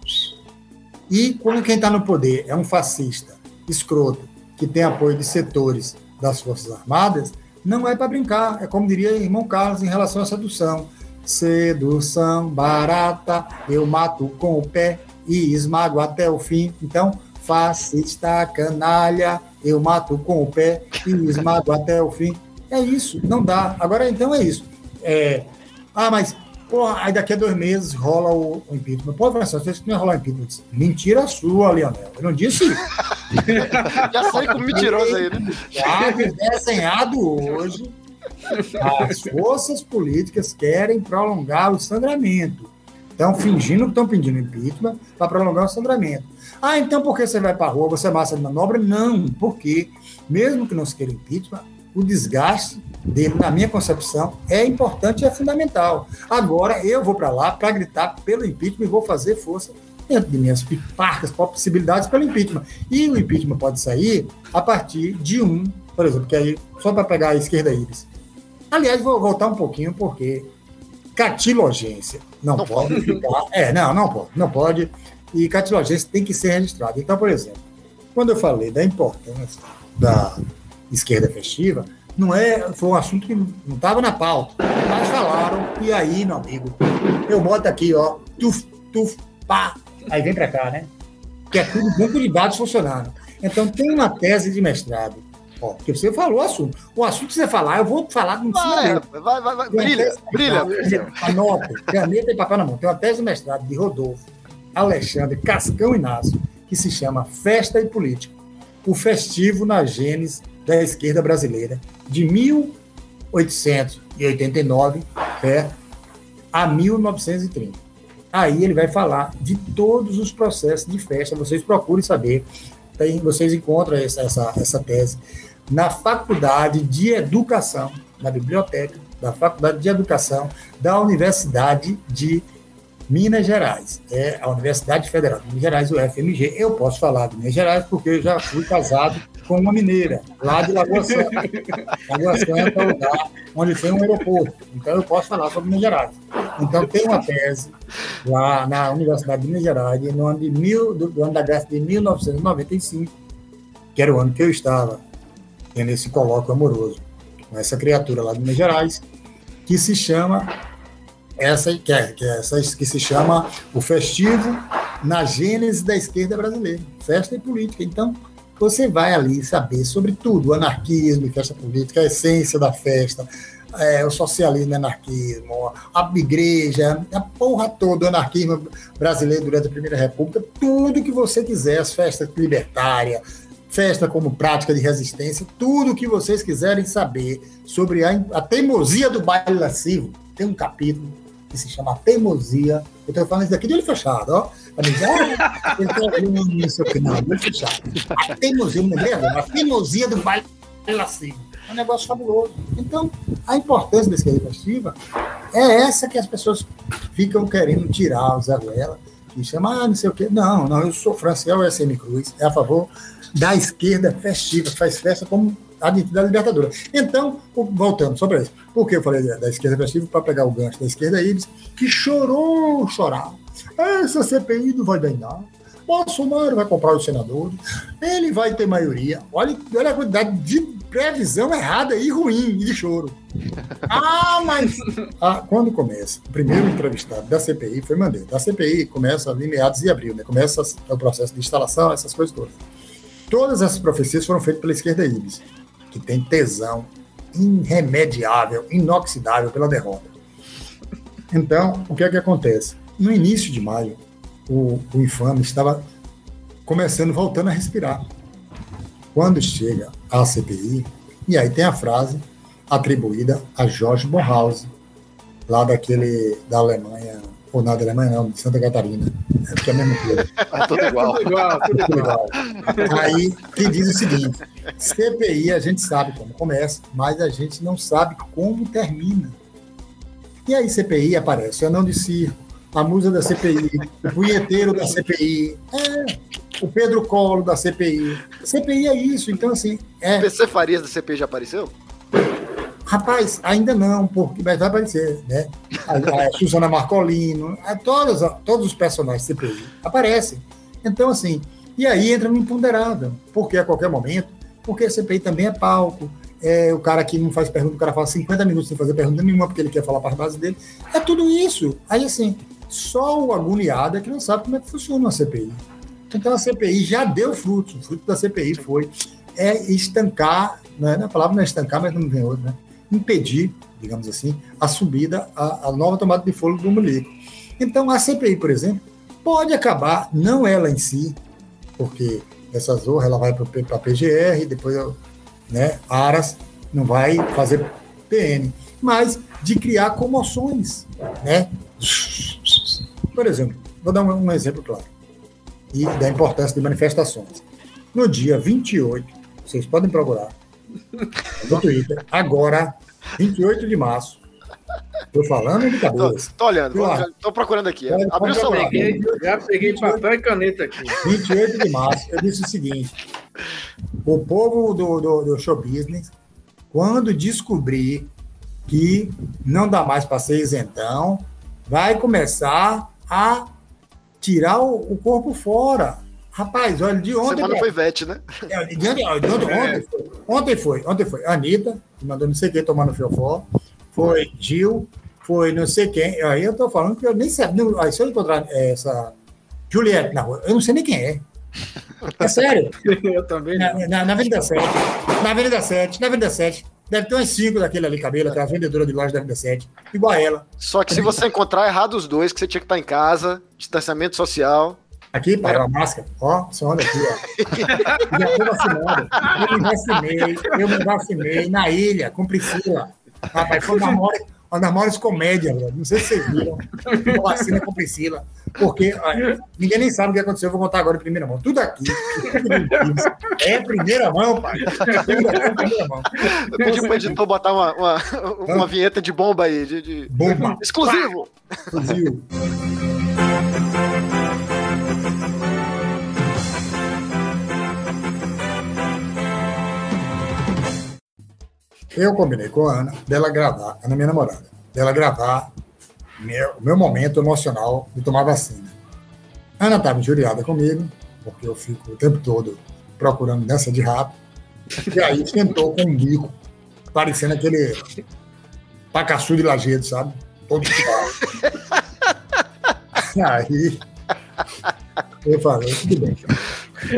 E quando quem está no poder é um fascista, escroto, que tem apoio de setores das Forças Armadas, não é para brincar. É como diria irmão Carlos em relação à sedução. Sedução barata, eu mato com o pé, e esmago até o fim. Então, fascista, canalha, eu mato com o pé e esmago até o fim. É isso, não dá. Agora, então, é isso. É, ah, mas, porra, aí daqui a dois meses rola o, o impeachment. Pô, Francisco, você não ia rolar o impeachment. Mentira sua, Leonel. Eu não disse isso. Já sei como mentiroso aí, né? Já desenhado hoje. As forças políticas querem prolongar o sangramento. Estão fingindo que estão pedindo impeachment para prolongar o sangramento. Ah, então por que você vai para a rua? Você é massa de manobra? Não, porque, mesmo que não se queira impeachment, o desgaste dele, na minha concepção, é importante e é fundamental. Agora, eu vou para lá para gritar pelo impeachment e vou fazer força dentro de minhas parcas possibilidades pelo impeachment. E o impeachment pode sair a partir de um, por exemplo, que aí, só para pegar a esquerda íris. Aliás, vou voltar um pouquinho, porque catilogência. Não, não pode, pode ficar. É, não, não pode, não pode. E catilogência tem que ser registrada. Então, por exemplo, quando eu falei da importância da esquerda festiva, não é, foi um assunto que não estava na pauta. Mas falaram, e aí, meu amigo, eu boto aqui, ó, tuf, tuf, pá, aí vem para cá, né? que é tudo banco de dados funcionando. Então, tem uma tese de mestrado. Ó, porque você falou o assunto. O assunto que você falar, eu vou falar no Vai, vai, vai, vai. Brilha, brilha. mestrado, Anota, caneta e papel na mão. Tem uma tese de mestrado de Rodolfo Alexandre Cascão Inácio, que se chama Festa e Política. O festivo na gênese da esquerda brasileira, de 1889 é, a 1930. Aí ele vai falar de todos os processos de festa. Vocês procurem saber. Tem, vocês encontram essa, essa, essa tese na Faculdade de Educação, na biblioteca da Faculdade de Educação da Universidade de Minas Gerais. É a Universidade Federal de Minas Gerais, o FMG. Eu posso falar de Minas Gerais porque eu já fui casado com uma mineira, lá de Lagoa Santa. Lagoa Santa é o lugar onde tem um aeroporto. Então eu posso falar sobre Minas Gerais. Então tem uma tese lá na Universidade de Minas Gerais, no ano, de mil, do, do ano da década de 1995, que era o ano que eu estava tendo esse colóquio amoroso com essa criatura lá de Minas Gerais, que se chama essa que é, que é essa que se chama o festivo na gênese da esquerda brasileira, festa e política. Então, você vai ali saber sobre tudo, anarquismo e festa política, a essência da festa, é, o socialismo e anarquismo, a igreja, a porra toda, o anarquismo brasileiro durante a Primeira República, tudo que você quiser, as festas libertárias, festa como prática de resistência, tudo que vocês quiserem saber sobre a, a teimosia do baile lascivo, tem um capítulo que se chama Teimosia. Eu estou falando isso daqui de olho fechado, ó. Tô olhando isso aqui, não, fechado. A teimosia, não A teimosia do baile lascivo. É um negócio fabuloso. Então, a importância da esquerda festiva é essa que as pessoas ficam querendo tirar o Zé Ruela, que chama, ah, não sei o quê. Não, não, eu sou Franciel SM Cruz, é a favor da esquerda festiva, faz festa como a da Libertadora. Então, voltando sobre isso. Por que eu falei da esquerda festiva? Para pegar o gancho da esquerda Ibis, que chorou, chorar. Essa CPI não vai dar em nada. Bolsonaro vai comprar os senadores, ele vai ter maioria. Olha, olha a quantidade de previsão errada e ruim, e de choro. Ah, mas. Ah, quando começa? O primeiro entrevistado da CPI foi Mandetta. A CPI começa ali meados de abril, né? Começa o processo de instalação, essas coisas todas. Todas essas profecias foram feitas pela esquerda Ibis que tem tesão irremediável, inoxidável pela derrota. Então, o que é que acontece? No início de maio, o, o infame estava começando, voltando a respirar. Quando chega a CPI, e aí tem a frase atribuída a Jorge Bornhausen, lá daquele da Alemanha, ou não, da Alemanha não, de Santa Catarina, é porque é a mesma coisa. É tudo igual. tudo igual, tudo Tudo igual. igual. Aí, que diz o seguinte: CPI a gente sabe como começa, mas a gente não sabe como termina. E aí, CPI aparece, o anão de circo, a musa da CPI, o punheteiro da CPI, é, o Pedro Colo da CPI. CPI é isso, então, assim, é. PC Farias da CPI já apareceu? Rapaz, ainda não, porque vai aparecer, né? A, a Susana Marcolino, a, todos, todos os personagens CPI aparecem. Então, assim, e aí entra no imponderável, porque a qualquer momento, porque a CPI também é palco, é o cara que não faz pergunta, o cara fala 50 minutos sem fazer pergunta nenhuma, porque ele quer falar para a base dele. É tudo isso. Aí, assim, só o agoniado é que não sabe como é que funciona uma CPI. Então, a CPI já deu frutos. O fruto da CPI foi é estancar, né? a palavra não é estancar, mas não tem outra, né? Impedir, digamos assim, a subida, a, a nova tomada de fôlego do Mulico. Então, a CPI, por exemplo, pode acabar, não ela em si, porque essa zorra ela vai para a PGR, depois né, Aras não vai fazer PN, mas de criar comoções, né? Por exemplo, vou dar um, um exemplo claro, e da importância de manifestações. No dia 28, vocês podem procurar no Twitter, agora, 28 de março. Estou falando de Tô, cabeça. tô olhando, Lá. já tô procurando aqui. Pode- Abriu o celular. Peguei, já peguei papel e caneta aqui. 28 de março, eu disse o seguinte: o povo do, do, do show business, quando descobrir que não dá mais para ser isentão, vai começar a tirar o, o corpo fora. Rapaz, olha, de ontem. Semana foi VET, né? É, de de ontem, ontem, foi, ontem foi, ontem foi Anitta, que mandou não sei quem tomar no fiofó, foi Gil, foi não sei quem, aí eu tô falando que eu nem sei, não, aí se eu encontrar essa Juliette na rua, eu não sei nem quem é, É sério. Eu também. Na, na, na Avenida 7. Na Avenida 7, na Avenida 7. Deve ter umas cinco daquele ali, cabelo, aquela vendedora de loja da Avenida 7. Igual a ela. Só que se você encontrar errado os dois, que você tinha que estar em casa, distanciamento social. Aqui, pai, a máscara. Ó, só olha aqui, ó. Já tô vacinado. Eu me vacinei, eu me vacinei na ilha, com Priscila. Rapaz, foi uma uma das maiores comédias, velho. Não sei se vocês viram. Uma vacina com Priscila. Porque olha, ninguém nem sabe o que aconteceu. Eu vou contar agora em primeira mão. Tudo aqui. É primeira mão, pai. Tudo aqui em primeira mão. Eu pedi pro editor botar uma, uma, uma vinheta de bomba aí. De, de- Bomba. Exclusivo! Fuzil. Eu combinei com a Ana dela gravar, Ana, minha namorada, dela gravar meu, meu momento emocional de tomar vacina. A Ana estava injuriada comigo, porque eu fico o tempo todo procurando dança de rato, e aí sentou com um bico, parecendo aquele pacaçu de lajedo, sabe? Todo suado. Aí eu falei, tudo bem,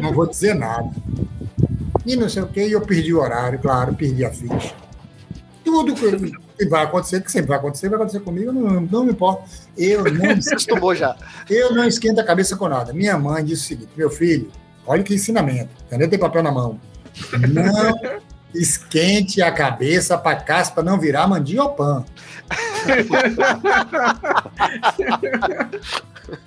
não vou dizer nada. E não sei o que, e eu perdi o horário, claro, perdi a ficha. Tudo que vai acontecer, que sempre vai acontecer, vai acontecer comigo, não, não me importa. Eu não, Você acostumou já. eu não esquento a cabeça com nada. Minha mãe disse o seguinte: meu filho, olha que ensinamento, caneta e papel na mão. Não esquente a cabeça para caspa não virar mandiopan.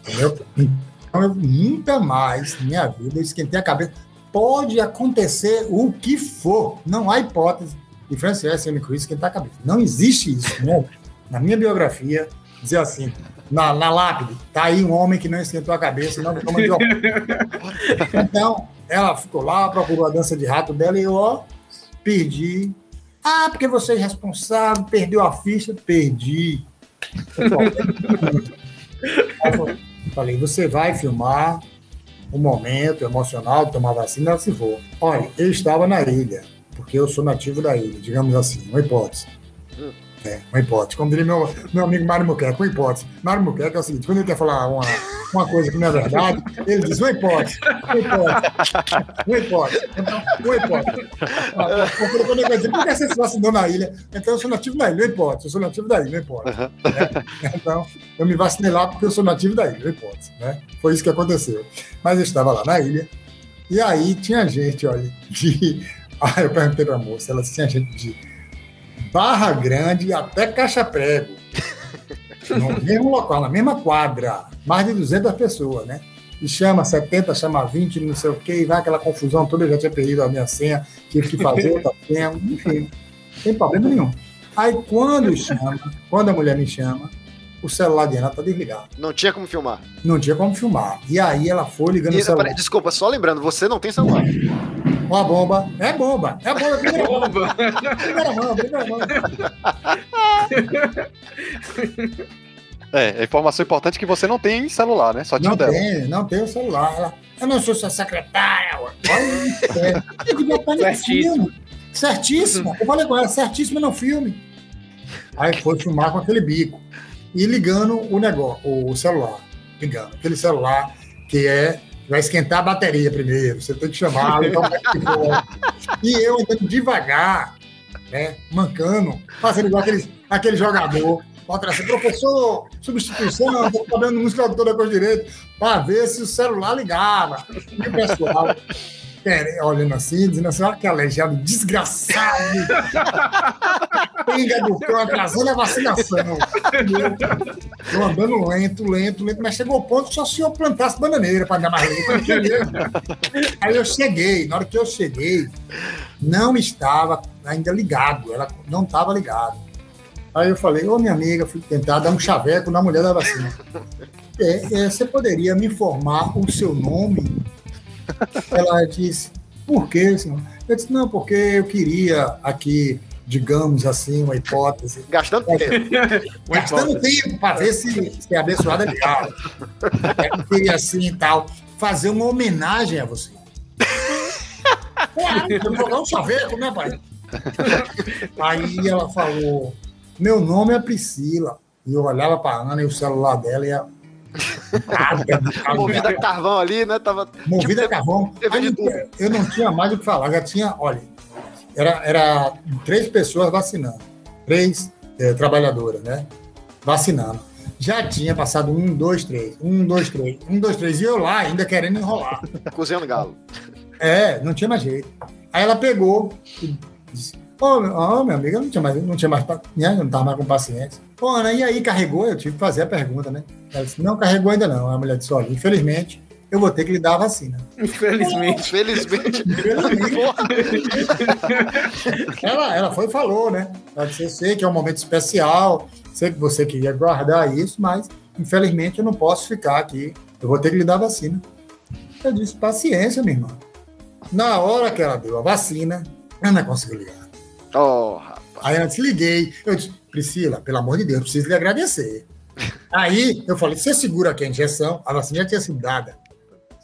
Entendeu? Então, eu nunca mais na minha vida eu esquentei a cabeça. Pode acontecer o que for, não há hipótese de Francis S. M. Chris esquentar a cabeça. Não existe isso. Né? Na minha biografia, dizer assim, na, na lápide, tá aí um homem que não esquentou a cabeça, não virou mandiopan. Então, ela ficou lá, procurou a dança de rato dela e eu, ó, perdi. Ah, porque você é irresponsável, perdeu a ficha. Perdi. Eu Falei, você vai filmar o momento emocional de tomar vacina, se for. Olha, eu estava na ilha, porque eu sou nativo da ilha, digamos assim, uma hipótese. É, uma hipótese. Como diria meu, meu amigo Mário Muqueca, uma hipótese. Mário Muqueca é o seguinte, quando ele quer falar uma, uma coisa que não é verdade, ele diz uma hipótese, uma hipótese, uma hipótese. Então, uma hipótese. Ah, quando ele dizer, por que você se vacinou na ilha? Então, eu sou nativo da ilha, uma hipótese. Eu sou nativo da ilha, uma hipótese. né? Então, eu me vacinei lá porque eu sou nativo da ilha, uma hipótese. Né? Foi isso que aconteceu. Mas eu estava lá na ilha, e aí tinha gente, olha, de... Ah, eu perguntei para a moça, ela disse, tinha gente de Barra Grande até Caixa Prego. No mesmo local, na mesma quadra. Mais de 200 pessoas, né? E chama 70, chama 20, não sei o quê, e vai aquela confusão toda. Eu já tinha perdido a minha senha, tive que fazer outra senha, enfim, não tem problema nenhum. Aí quando chama, quando a mulher me chama, o celular de Ana tá desligado. Não tinha como filmar. Não tinha como filmar. E aí ela foi ligando E, o celular. peraí, desculpa, só lembrando, você não tem celular. Uma bomba. É bomba. É bomba. Primeira mão. Primeira mão, primeira mão. É, é informação importante que você não tem celular, né? Só tinha Não o dela. tem, não tem o celular. Ela, eu não sou sua secretária. É. No Certíssimo. Certíssimo. Eu falei com ela, certíssimo no filme. Aí foi filmar com aquele bico. E ligando o negócio, o celular. Ligando. Aquele celular que é. Vai esquentar a bateria primeiro. Você tem que chamar. E eu andando devagar, né? Mancando, fazendo igual aquele, aquele jogador. Assim, professor, substituição, tô cabendo música toda com direito, para ver se o celular ligava. E o pessoal querem, olhando assim, dizendo assim, olha que aleijado, desgraçado. Pinga do cão, atrasando a vacinação. Eu, eu andando lento, lento, lento, mas chegou o ponto que só se eu plantasse bananeira para andar mais não queria. Aí eu cheguei, na hora que eu cheguei, não estava ainda ligado, ela não estava ligado. Aí eu falei, ô minha amiga, fui tentar dar um chaveco na mulher da vacina. É, é, você poderia me informar o seu nome? Ela disse, por quê, senhor? Eu disse, não, porque eu queria aqui, digamos assim, uma hipótese, Gastando tempo. gastando tempo para ver se, se a abençoada é legal. Eu queria assim e tal, fazer uma homenagem a você. Pô, eu vou dar um chaveco, né, pai? Aí ela falou: Meu nome é Priscila. E eu olhava para Ana e o celular dela ia. Movida a carvão ali, né? Tava, Movida tipo, a carvão. Aí, eu não tinha mais o que falar, já tinha, olha, era, era três pessoas vacinando, três é, trabalhadoras, né? Vacinando. Já tinha passado um, dois, três, um, dois, três, um, dois, três, e eu lá ainda querendo enrolar. Cozinhando galo. É, não tinha mais jeito. Aí ela pegou e disse: Ô, oh, oh, minha amiga, não tinha mais, não tinha mais, né? não estava mais com paciência. Pô, Ana, e aí carregou? Eu tive que fazer a pergunta, né? Ela disse: Não carregou ainda não. A mulher disse: Olha, infelizmente, eu vou ter que lhe dar a vacina. Infelizmente. Infelizmente. ela, ela foi e falou, né? Ela disse, eu sei que é um momento especial, sei que você queria guardar isso, mas infelizmente eu não posso ficar aqui. Eu vou ter que lhe dar a vacina. Eu disse, paciência, minha irmã. Na hora que ela deu a vacina, ela não conseguiu ligar. Oh, rapaz. Aí eu desliguei. Eu disse, Priscila, pelo amor de Deus, preciso lhe agradecer. Aí eu falei, você segura aqui a injeção, a vacina já tinha sido dada.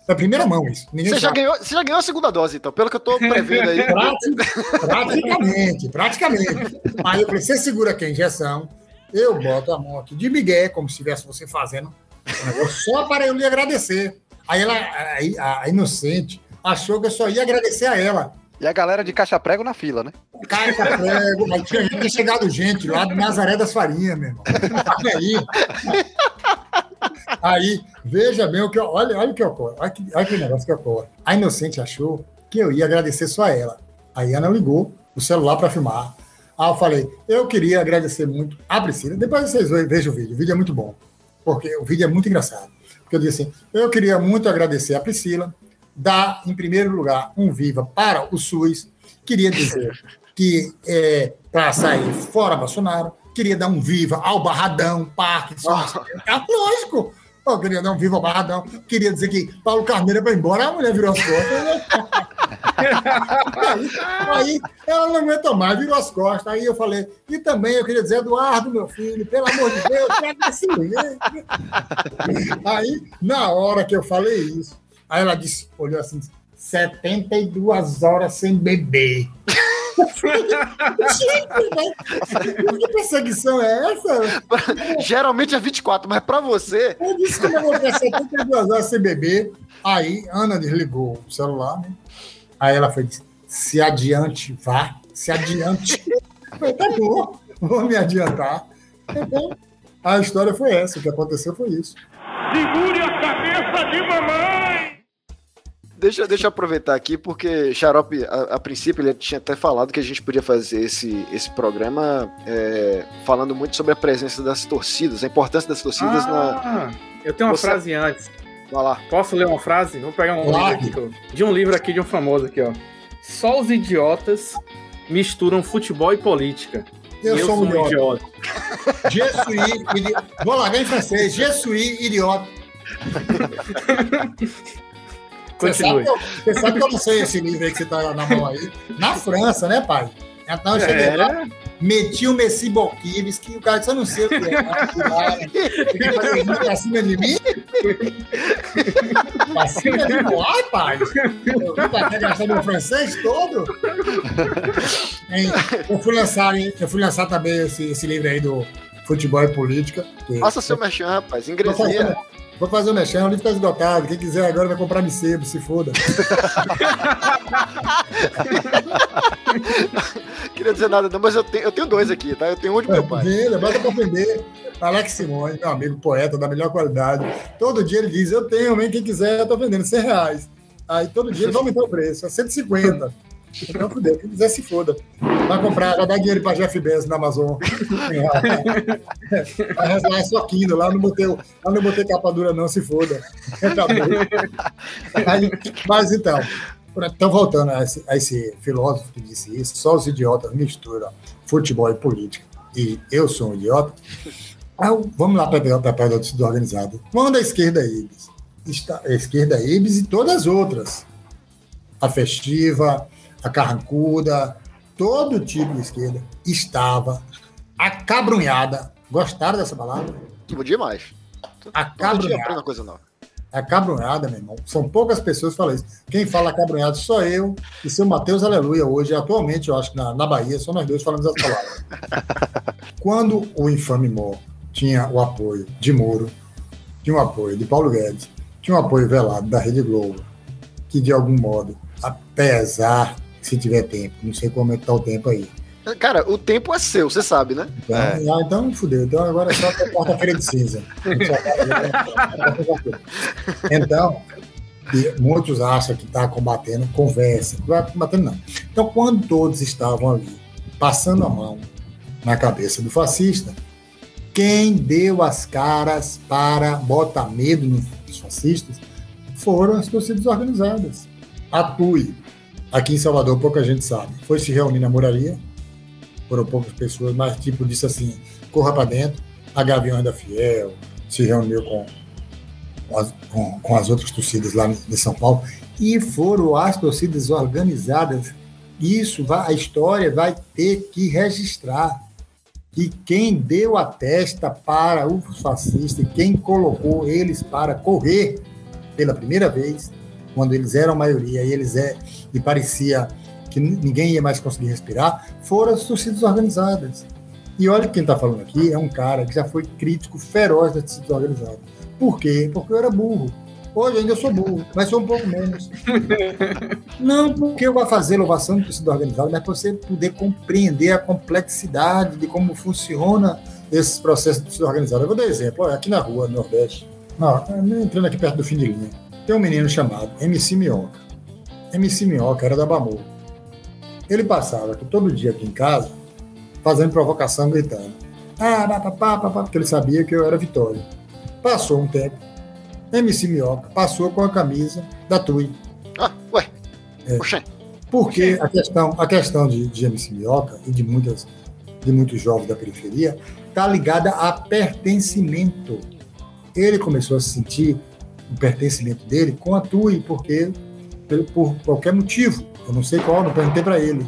Da primeira mão, isso. você, já ganhou, você já ganhou a segunda dose, então, pelo que eu tô prevendo aí. praticamente, praticamente. Aí eu falei, você segura aqui a injeção, eu boto a mão aqui de migué, como se estivesse você fazendo um negócio, só para eu lhe agradecer. Aí ela, a, a inocente, achou que eu só ia agradecer a ela. E a galera de caixa prego na fila, né? Caixa prego, mas tinha, tinha chegado gente lá do Nazaré das Farinhas, meu irmão. Aí, aí, veja bem o que. Olha, olha o que ocorre. Olha que, olha que negócio que ocorre. A inocente achou que eu ia agradecer só a ela. Aí a Ana ligou o celular para filmar. Aí eu falei, eu queria agradecer muito a Priscila. Depois vocês vejam o vídeo. O vídeo é muito bom. Porque o vídeo é muito engraçado. Porque eu disse assim: eu queria muito agradecer a Priscila, dar, em primeiro lugar, um viva para o SUS. Queria dizer que é, para sair fora Bolsonaro, queria dar um viva ao Barradão, Parkinson. Oh. lógico! Eu queria dar um viva ao Barradão. Queria dizer que Paulo Carneiro vai embora, a mulher virou as costas. aí, aí, ela não aguentou mais, virou as costas. Aí eu falei, e também eu queria dizer, Eduardo, meu filho, pelo amor de Deus, assim. Aí, na hora que eu falei isso, Aí ela disse, olhou assim, 72 horas sem beber. Gente, que perseguição é essa? Geralmente é 24, mas para você. Eu disse que eu vou ter 72 horas sem beber. Aí Ana desligou o celular, né? Aí ela foi disse: se adiante, vá, se adiante. Eu falei, tá bom, vou me adiantar. Então, a história foi essa, o que aconteceu foi isso. Segure a cabeça de mamãe! Deixa, deixa eu aproveitar aqui, porque Xarope, a, a, princípio, ele tinha até falado que a gente podia fazer esse, esse programa é, falando muito sobre a presença das torcidas, a importância das torcidas ah, na. Eu tenho uma Você... frase antes. Vai lá. Posso ler uma frase? Vou pegar um livro aqui, de um livro aqui de um famoso aqui, ó. Só os idiotas misturam futebol e política. Eu, eu sou, sou um idiota. idiota. Je suis, idi... Vou largar em francês. Je suis idiota. Continue. Você sabe, que eu não sei esse livro aí que você tá na mão aí. Na França, né, pai? Então eu cheguei é. lá, meti o Messi Boquives, que o cara disse, eu não sei o que é. Fazer isso pra cima de mim? pra cima de mim? Ai, pai! Eu vim cá gastar meu francês todo? Eu fui lançar, eu fui lançar também esse, esse livro aí do Futebol e Política. Faça seu merchan, rapaz, ingresia. Vou fazer o mexão, o livro tá esgotado. Quem quiser agora vai comprar sebo, se foda. Queria dizer nada, não, mas eu tenho, eu tenho dois aqui, tá? Eu tenho um de meu pai. Venda, bota pra vender. Alex Simões, meu amigo poeta da melhor qualidade. Todo dia ele diz: Eu tenho, hein? Quem quiser, eu tô vendendo 100 reais. Aí todo dia ele vai aumentar o preço, é 150. Então, fudeu, quem quiser se foda. Vai comprar, vai dar dinheiro pra Jeff Bezos na Amazon. Vai é só Kindle, lá não botei, lá não botei capa dura, não, se foda. Aí, mas então, então voltando a esse, a esse, filósofo que disse isso, só os idiotas misturam futebol e política. E eu sou um idiota. vamos lá para a perto da torcida organizada. Vamos da esquerda Ibis. Está, a esquerda Ibis e todas as outras. A festiva, a carrancuda, todo tipo de esquerda estava acabrunhada. Gostaram dessa palavra? Todo demais. Acabrunhada. coisa nova. Acabrunhada, meu irmão. São poucas pessoas que falam isso. Quem fala acabrunhado sou eu e seu Matheus Aleluia hoje. Atualmente, eu acho que na, na Bahia, só nós dois falamos essas palavras. Quando o infame Mó tinha o apoio de Moro, tinha um apoio de Paulo Guedes, tinha um apoio velado da Rede Globo, que de algum modo, apesar, se tiver tempo, não sei como é que tá o tempo aí. Cara, o tempo é seu, você sabe, né? Então, é. ah, então fudeu. Então agora é só quarta-feira de cinza. Então, muitos acham que está combatendo, conversa. Não vai combatendo, não. Então, quando todos estavam ali, passando a mão na cabeça do fascista, quem deu as caras para botar medo nos fascistas foram as torcidas organizadas. A TUI, aqui em Salvador, pouca gente sabe, foi se reunir na Moraria, foram poucas pessoas, mas tipo disse assim, corra para dentro, a Gavião da Fiel se reuniu com, com, as, com, com as outras torcidas lá de São Paulo, e foram as torcidas organizadas. Isso vai, a história vai ter que registrar que quem deu a testa para os fascistas, quem colocou eles para correr pela primeira vez, quando eles eram maioria e eles é e parecia que ninguém ia mais conseguir respirar, foram as torcidas organizadas. E olha quem está falando aqui é um cara que já foi crítico feroz das torcidas organizadas. Por quê? Porque eu era burro. Hoje ainda sou burro, mas sou um pouco menos. Não porque eu vou fazer louvação de torcida organizada, mas para você poder compreender a complexidade de como funciona esses processos de torcida organizada. Eu vou dar exemplo. Olha, aqui na rua, no Nordeste, não, entrando aqui perto do fim de linha, tem um menino chamado MC Minhoca. MC Minhoca era da Bamor. Ele passava todo dia aqui em casa, fazendo provocação, gritando. Ah, papapá, papá, porque ele sabia que eu era Vitória. Passou um tempo, MC Minhoca passou com a camisa da TUI. Ah, ué. É. Porque a questão, a questão de, de MC Minhoca e de, muitas, de muitos jovens da periferia está ligada a pertencimento. Ele começou a sentir o pertencimento dele TUI, porque por qualquer motivo, eu não sei qual, não perguntei para ele.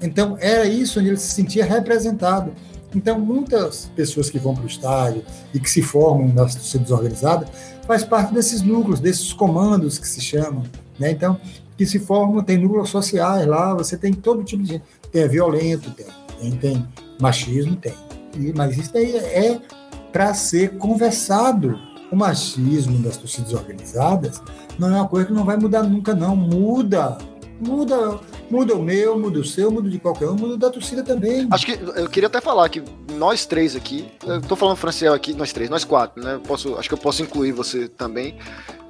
Então era isso onde ele se sentia representado. Então muitas pessoas que vão para o estádio e que se formam nas torcidas organizadas faz parte desses núcleos, desses comandos que se chamam, né? Então, que se formam, tem núcleos sociais lá, você tem todo tipo de gente. Tem violento, tem, tem, tem machismo, tem. E, mas isso aí é para ser conversado. O machismo das torcidas organizadas não é uma coisa que não vai mudar nunca, não. Muda. Muda Muda o meu, muda o seu, muda de qualquer um, muda da torcida também. Acho que eu queria até falar que nós três aqui, eu tô falando Franciel aqui, nós três, nós quatro, né? Posso, acho que eu posso incluir você também.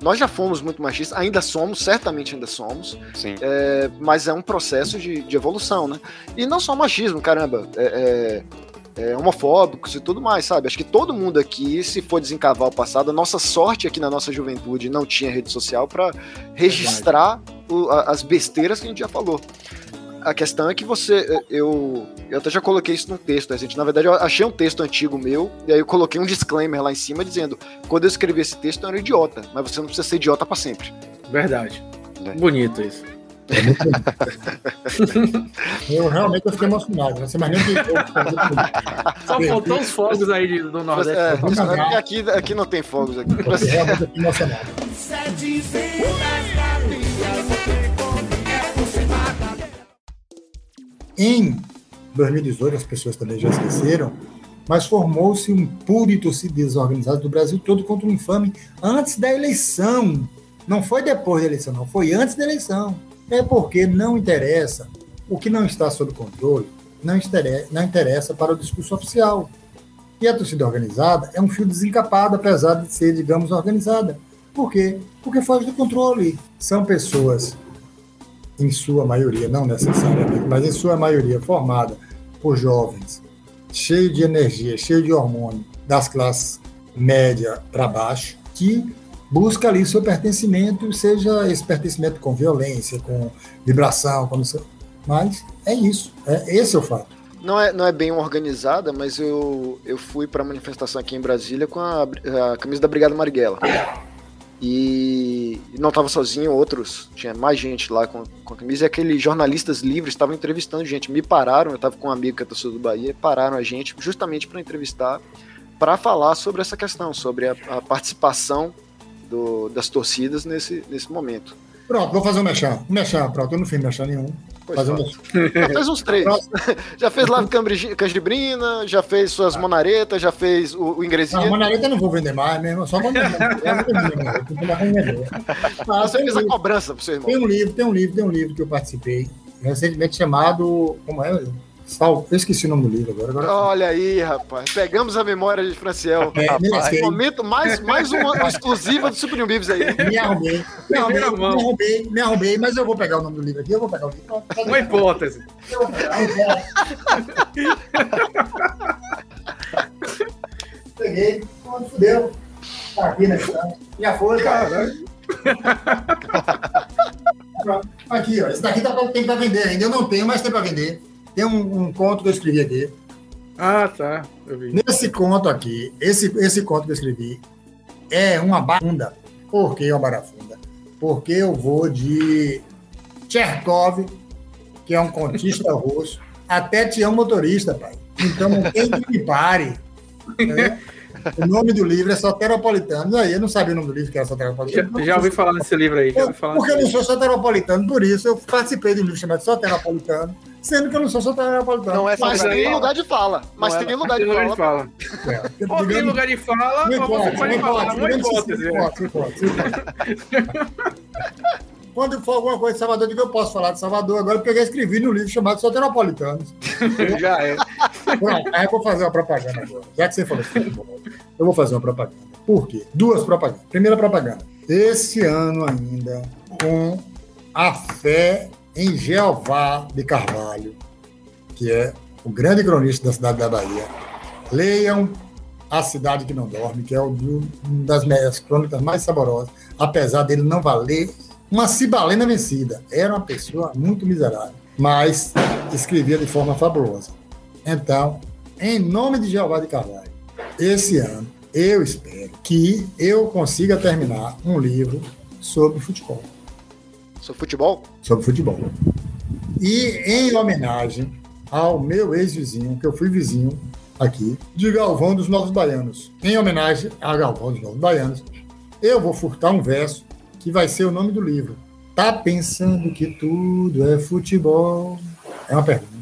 Nós já fomos muito machistas, ainda somos, certamente ainda somos. Sim. É, mas é um processo de, de, evolução, né? E não só machismo, caramba. É, é, é, homofóbicos e tudo mais, sabe? Acho que todo mundo aqui, se for desencavar o passado, a nossa sorte aqui na nossa juventude não tinha rede social para registrar o, as besteiras que a gente já falou. A questão é que você. Eu, eu até já coloquei isso num texto. A gente, na verdade, eu achei um texto antigo meu, e aí eu coloquei um disclaimer lá em cima dizendo: quando eu escrevi esse texto, eu era idiota, mas você não precisa ser idiota para sempre. Verdade. É. Bonito isso. eu realmente eu fiquei emocionado. Não sei mais nem que. Só faltou os fogos aí do Nordeste. É, aqui, aqui não tem fogos. Aqui. Eu realmente fiquei emocionado. Em 2018, as pessoas também já esqueceram, mas formou-se um puro e torcida desorganizado do Brasil todo contra o infame antes da eleição. Não foi depois da eleição, não, foi antes da eleição. É porque não interessa, o que não está sob controle, não interessa, para o discurso oficial. E a torcida organizada é um fio desencapado, apesar de ser, digamos, organizada. Por quê? Porque foge do controle. São pessoas em sua maioria, não necessariamente, mas em sua maioria formada por jovens, cheio de energia, cheio de hormônio, das classes média para baixo, que busca ali seu pertencimento, seja esse pertencimento com violência, com vibração, com... mas é isso, é, esse é o fato. Não é, não é bem organizada, mas eu, eu fui para a manifestação aqui em Brasília com a, a camisa da Brigada Marighella. E não estava sozinho, outros, tinha mais gente lá com, com a camisa, e aqueles jornalistas livres estavam entrevistando gente. Me pararam, eu estava com um amigo que é torcedor do Bahia, pararam a gente justamente para entrevistar, para falar sobre essa questão, sobre a, a participação do, das torcidas nesse, nesse momento. Pronto, vou fazer um mexão. Um mexão, pronto, eu não fiz mexão nenhum. Fazer fala. um- Já fez uns três. Já fez lá canjibrina, já fez suas monaretas, já fez o, o Não, ingresinho. Manareta eu não vou vender mais mesmo, só eu vender. Ah, Você fez um a cobrança pro seu irmão. tem um livro, tem um livro, tem um livro que eu participei recentemente chamado. Como é? Sal, eu esqueci o nome do livro agora. agora Olha aí, rapaz. Pegamos a memória de Franciel. É, me lasquei. Momento, mais, mais uma, exclusiva do Super New Bibs aí. Me arrumei, me arrumei, me arrumei, me arrumei, mas eu vou pegar o nome do livro aqui, eu vou pegar o livro. Uma hipótese. Eu vou pegar, eu vou. Peguei, fudeu. Tá aqui na estante. Já foi, cara. Pronto. Aqui, ó. Esse daqui tá, pra- tem pra vender ainda. Eu não tenho, mas tem pra vender. Tem um, um conto que eu escrevi aqui. Ah, tá. Eu vi. Nesse conto aqui, esse, esse conto que eu escrevi é uma barafunda. Por que uma barafunda? Porque eu vou de Tcherkov, que é um contista russo, até Tião Motorista, pai. Então não tem que me pare. né? O nome do livro é Soteropolitano. Aí eu não sabia o nome do livro, que era Já, Soteropolitano. já ouvi falar nesse livro aí. Já ouvi falar Porque eu não sou soteropolitano, por isso eu participei de um livro chamado Soteropolitano, sendo que eu não sou soteropolitano. Não é só Mas tem lugar de fala. Mas Não é- tem lugar de Tem lugar de fala. É, Ou tem digamos, lugar de fala, Não ou você pode não falar. Uma não hipótese. né? Quando for alguma coisa de Salvador, eu digo, eu posso falar de Salvador agora, porque eu já escrevi no livro chamado Soteropolitanos. Já é. Pronto, aí eu vou fazer uma propaganda agora. Já que você falou futebol, eu vou fazer uma propaganda. Por quê? Duas propagandas. Primeira propaganda. Esse ano ainda, com a fé em Jeová de Carvalho, que é o grande cronista da cidade da Bahia, leiam A Cidade que Não Dorme, que é uma das minhas crônicas mais saborosas, apesar dele não valer uma cibalena vencida. Era uma pessoa muito miserável, mas escrevia de forma fabulosa. Então, em nome de Jeová de Carvalho, esse ano eu espero que eu consiga terminar um livro sobre futebol. Seu futebol? Sobre futebol. E em homenagem ao meu ex-vizinho, que eu fui vizinho aqui, de Galvão dos Novos Baianos. Em homenagem a Galvão dos Novos Baianos, eu vou furtar um verso que vai ser o nome do livro. Tá pensando que tudo é futebol? É uma pergunta.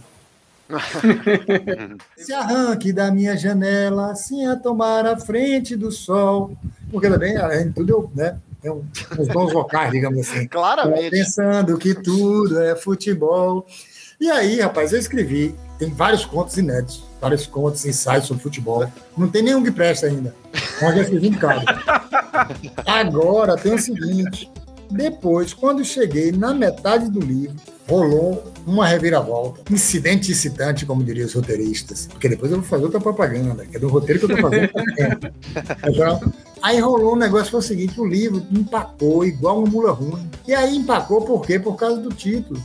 Se arranque da minha janela, assim a tomar a frente do sol. Porque também, além de tudo, eu, né, tem um- uns dons vocais, digamos assim. Claramente. pensando que tudo é futebol. E aí, rapaz, eu escrevi, tem vários contos inéditos, vários contos, ensaios sobre futebol. Não tem nenhum que presta ainda. Mas já escrevi um bocado. Agora tem o seguinte: depois, quando cheguei na metade do livro, rolou uma reviravolta. Incidente excitante, como diriam os roteiristas. Porque depois eu vou fazer outra propaganda, que é do roteiro que eu tô fazendo. Então, aí rolou um negócio, foi o seguinte, o livro empacou igual uma mula ruim. E aí empacou por quê? Por causa do título.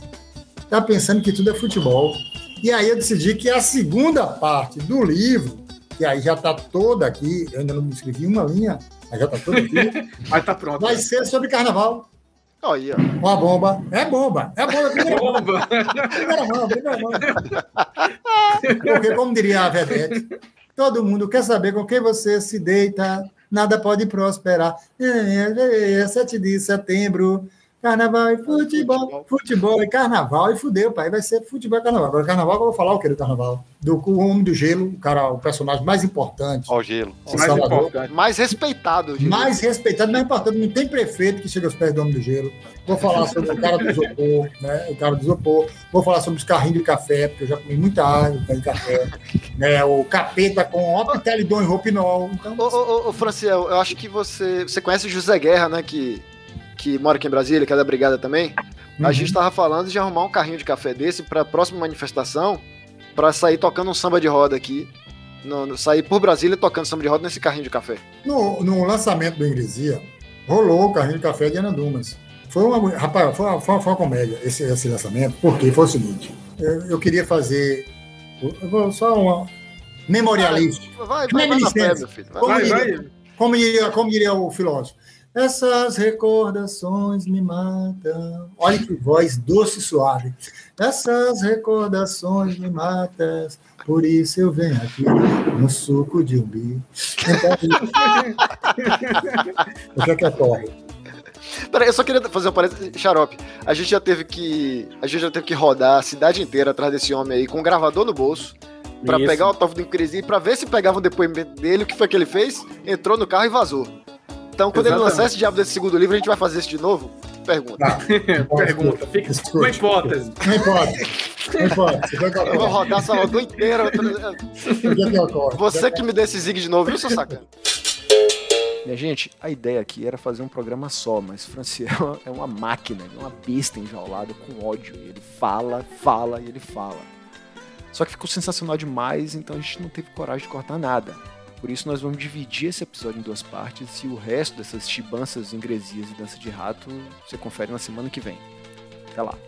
Tá pensando que tudo é futebol. E aí eu decidi que a segunda parte do livro, que aí já tá toda aqui, eu ainda não escrevi uma linha, mas já tá toda aqui, Mas tá pronto. vai ser sobre carnaval. Aí, ó. Uma bomba. É bomba. É bomba. Primeira mão. Bomba. Primeira mão. Primeira mão. Porque, como diria a Vedete, todo mundo quer saber com quem você se deita, nada pode prosperar. É, é, 7 de setembro, carnaval e futebol, futebol e carnaval, e fudeu, pai, vai ser futebol e carnaval. Agora, carnaval, eu vou falar o que do carnaval? Do o Homem do Gelo, o cara, o personagem mais importante. Ó, o gelo. Mais Salvador. importante. Mais respeitado. mais respeitado, mais importante. Não tem prefeito que chega aos pés do Homem do Gelo. Vou falar sobre o cara do isopor, né? O cara do isopor. Vou falar sobre os carrinhos de café, porque eu já comi muita água de café. né? O capeta com optelidon e ropinol. Então, Ô, ô, ô, ô, Franciel, eu acho que você. Você conhece o José Guerra, né? Que, que mora aqui em Brasília, que é da Brigada também. A uhum. gente tava falando de arrumar um carrinho de café desse pra próxima manifestação, pra sair tocando um samba de roda aqui. No, no- sair por Brasília tocando samba de roda nesse carrinho de café. no, no lançamento do Ingresia, rolou o carrinho de café de Ana Dumas. Foi uma, rapaz, foi uma, foi uma, foi uma comédia esse, esse lançamento, porque foi o seguinte: eu, eu queria fazer. Eu vou só uma memorialista. Vai, vai, vai filho. Como Vai, diria- vai. Como diria, como diria o filósofo, essas recordações me matam. Olha que voz doce e suave. Essas recordações me matam, por isso eu venho aqui no suco de umbi. O que é que ocorre? Peraí, eu só queria fazer um parênteses. Xarope, a gente já teve que. A gente já teve que rodar a cidade inteira atrás desse homem aí com um gravador no bolso. Pra Isso. pegar o autógrafo do Increzinho, pra ver se pegava o depoimento dele, o que foi que ele fez? Entrou no carro e vazou. Então, quando ele Exatamente. lançar esse diabo desse segundo livro, a gente vai fazer isso de novo? Pergunta. Tá. Pergunta, fica uma hipótese. Não importa. Não importa. Eu vou rodar Salvador inteiro. O dia que ocorre. Você que me dê esse zig de novo, viu, seu sacana? Minha gente, a ideia aqui era fazer um programa só, mas Franciel é uma máquina, ele é uma besta enjaulada com ódio. Ele fala, fala e ele fala. Só que ficou sensacional demais, então a gente não teve coragem de cortar nada. Por isso nós vamos dividir esse episódio em duas partes e o resto dessas chibanças, ingresias e dança de rato você confere na semana que vem. Até lá.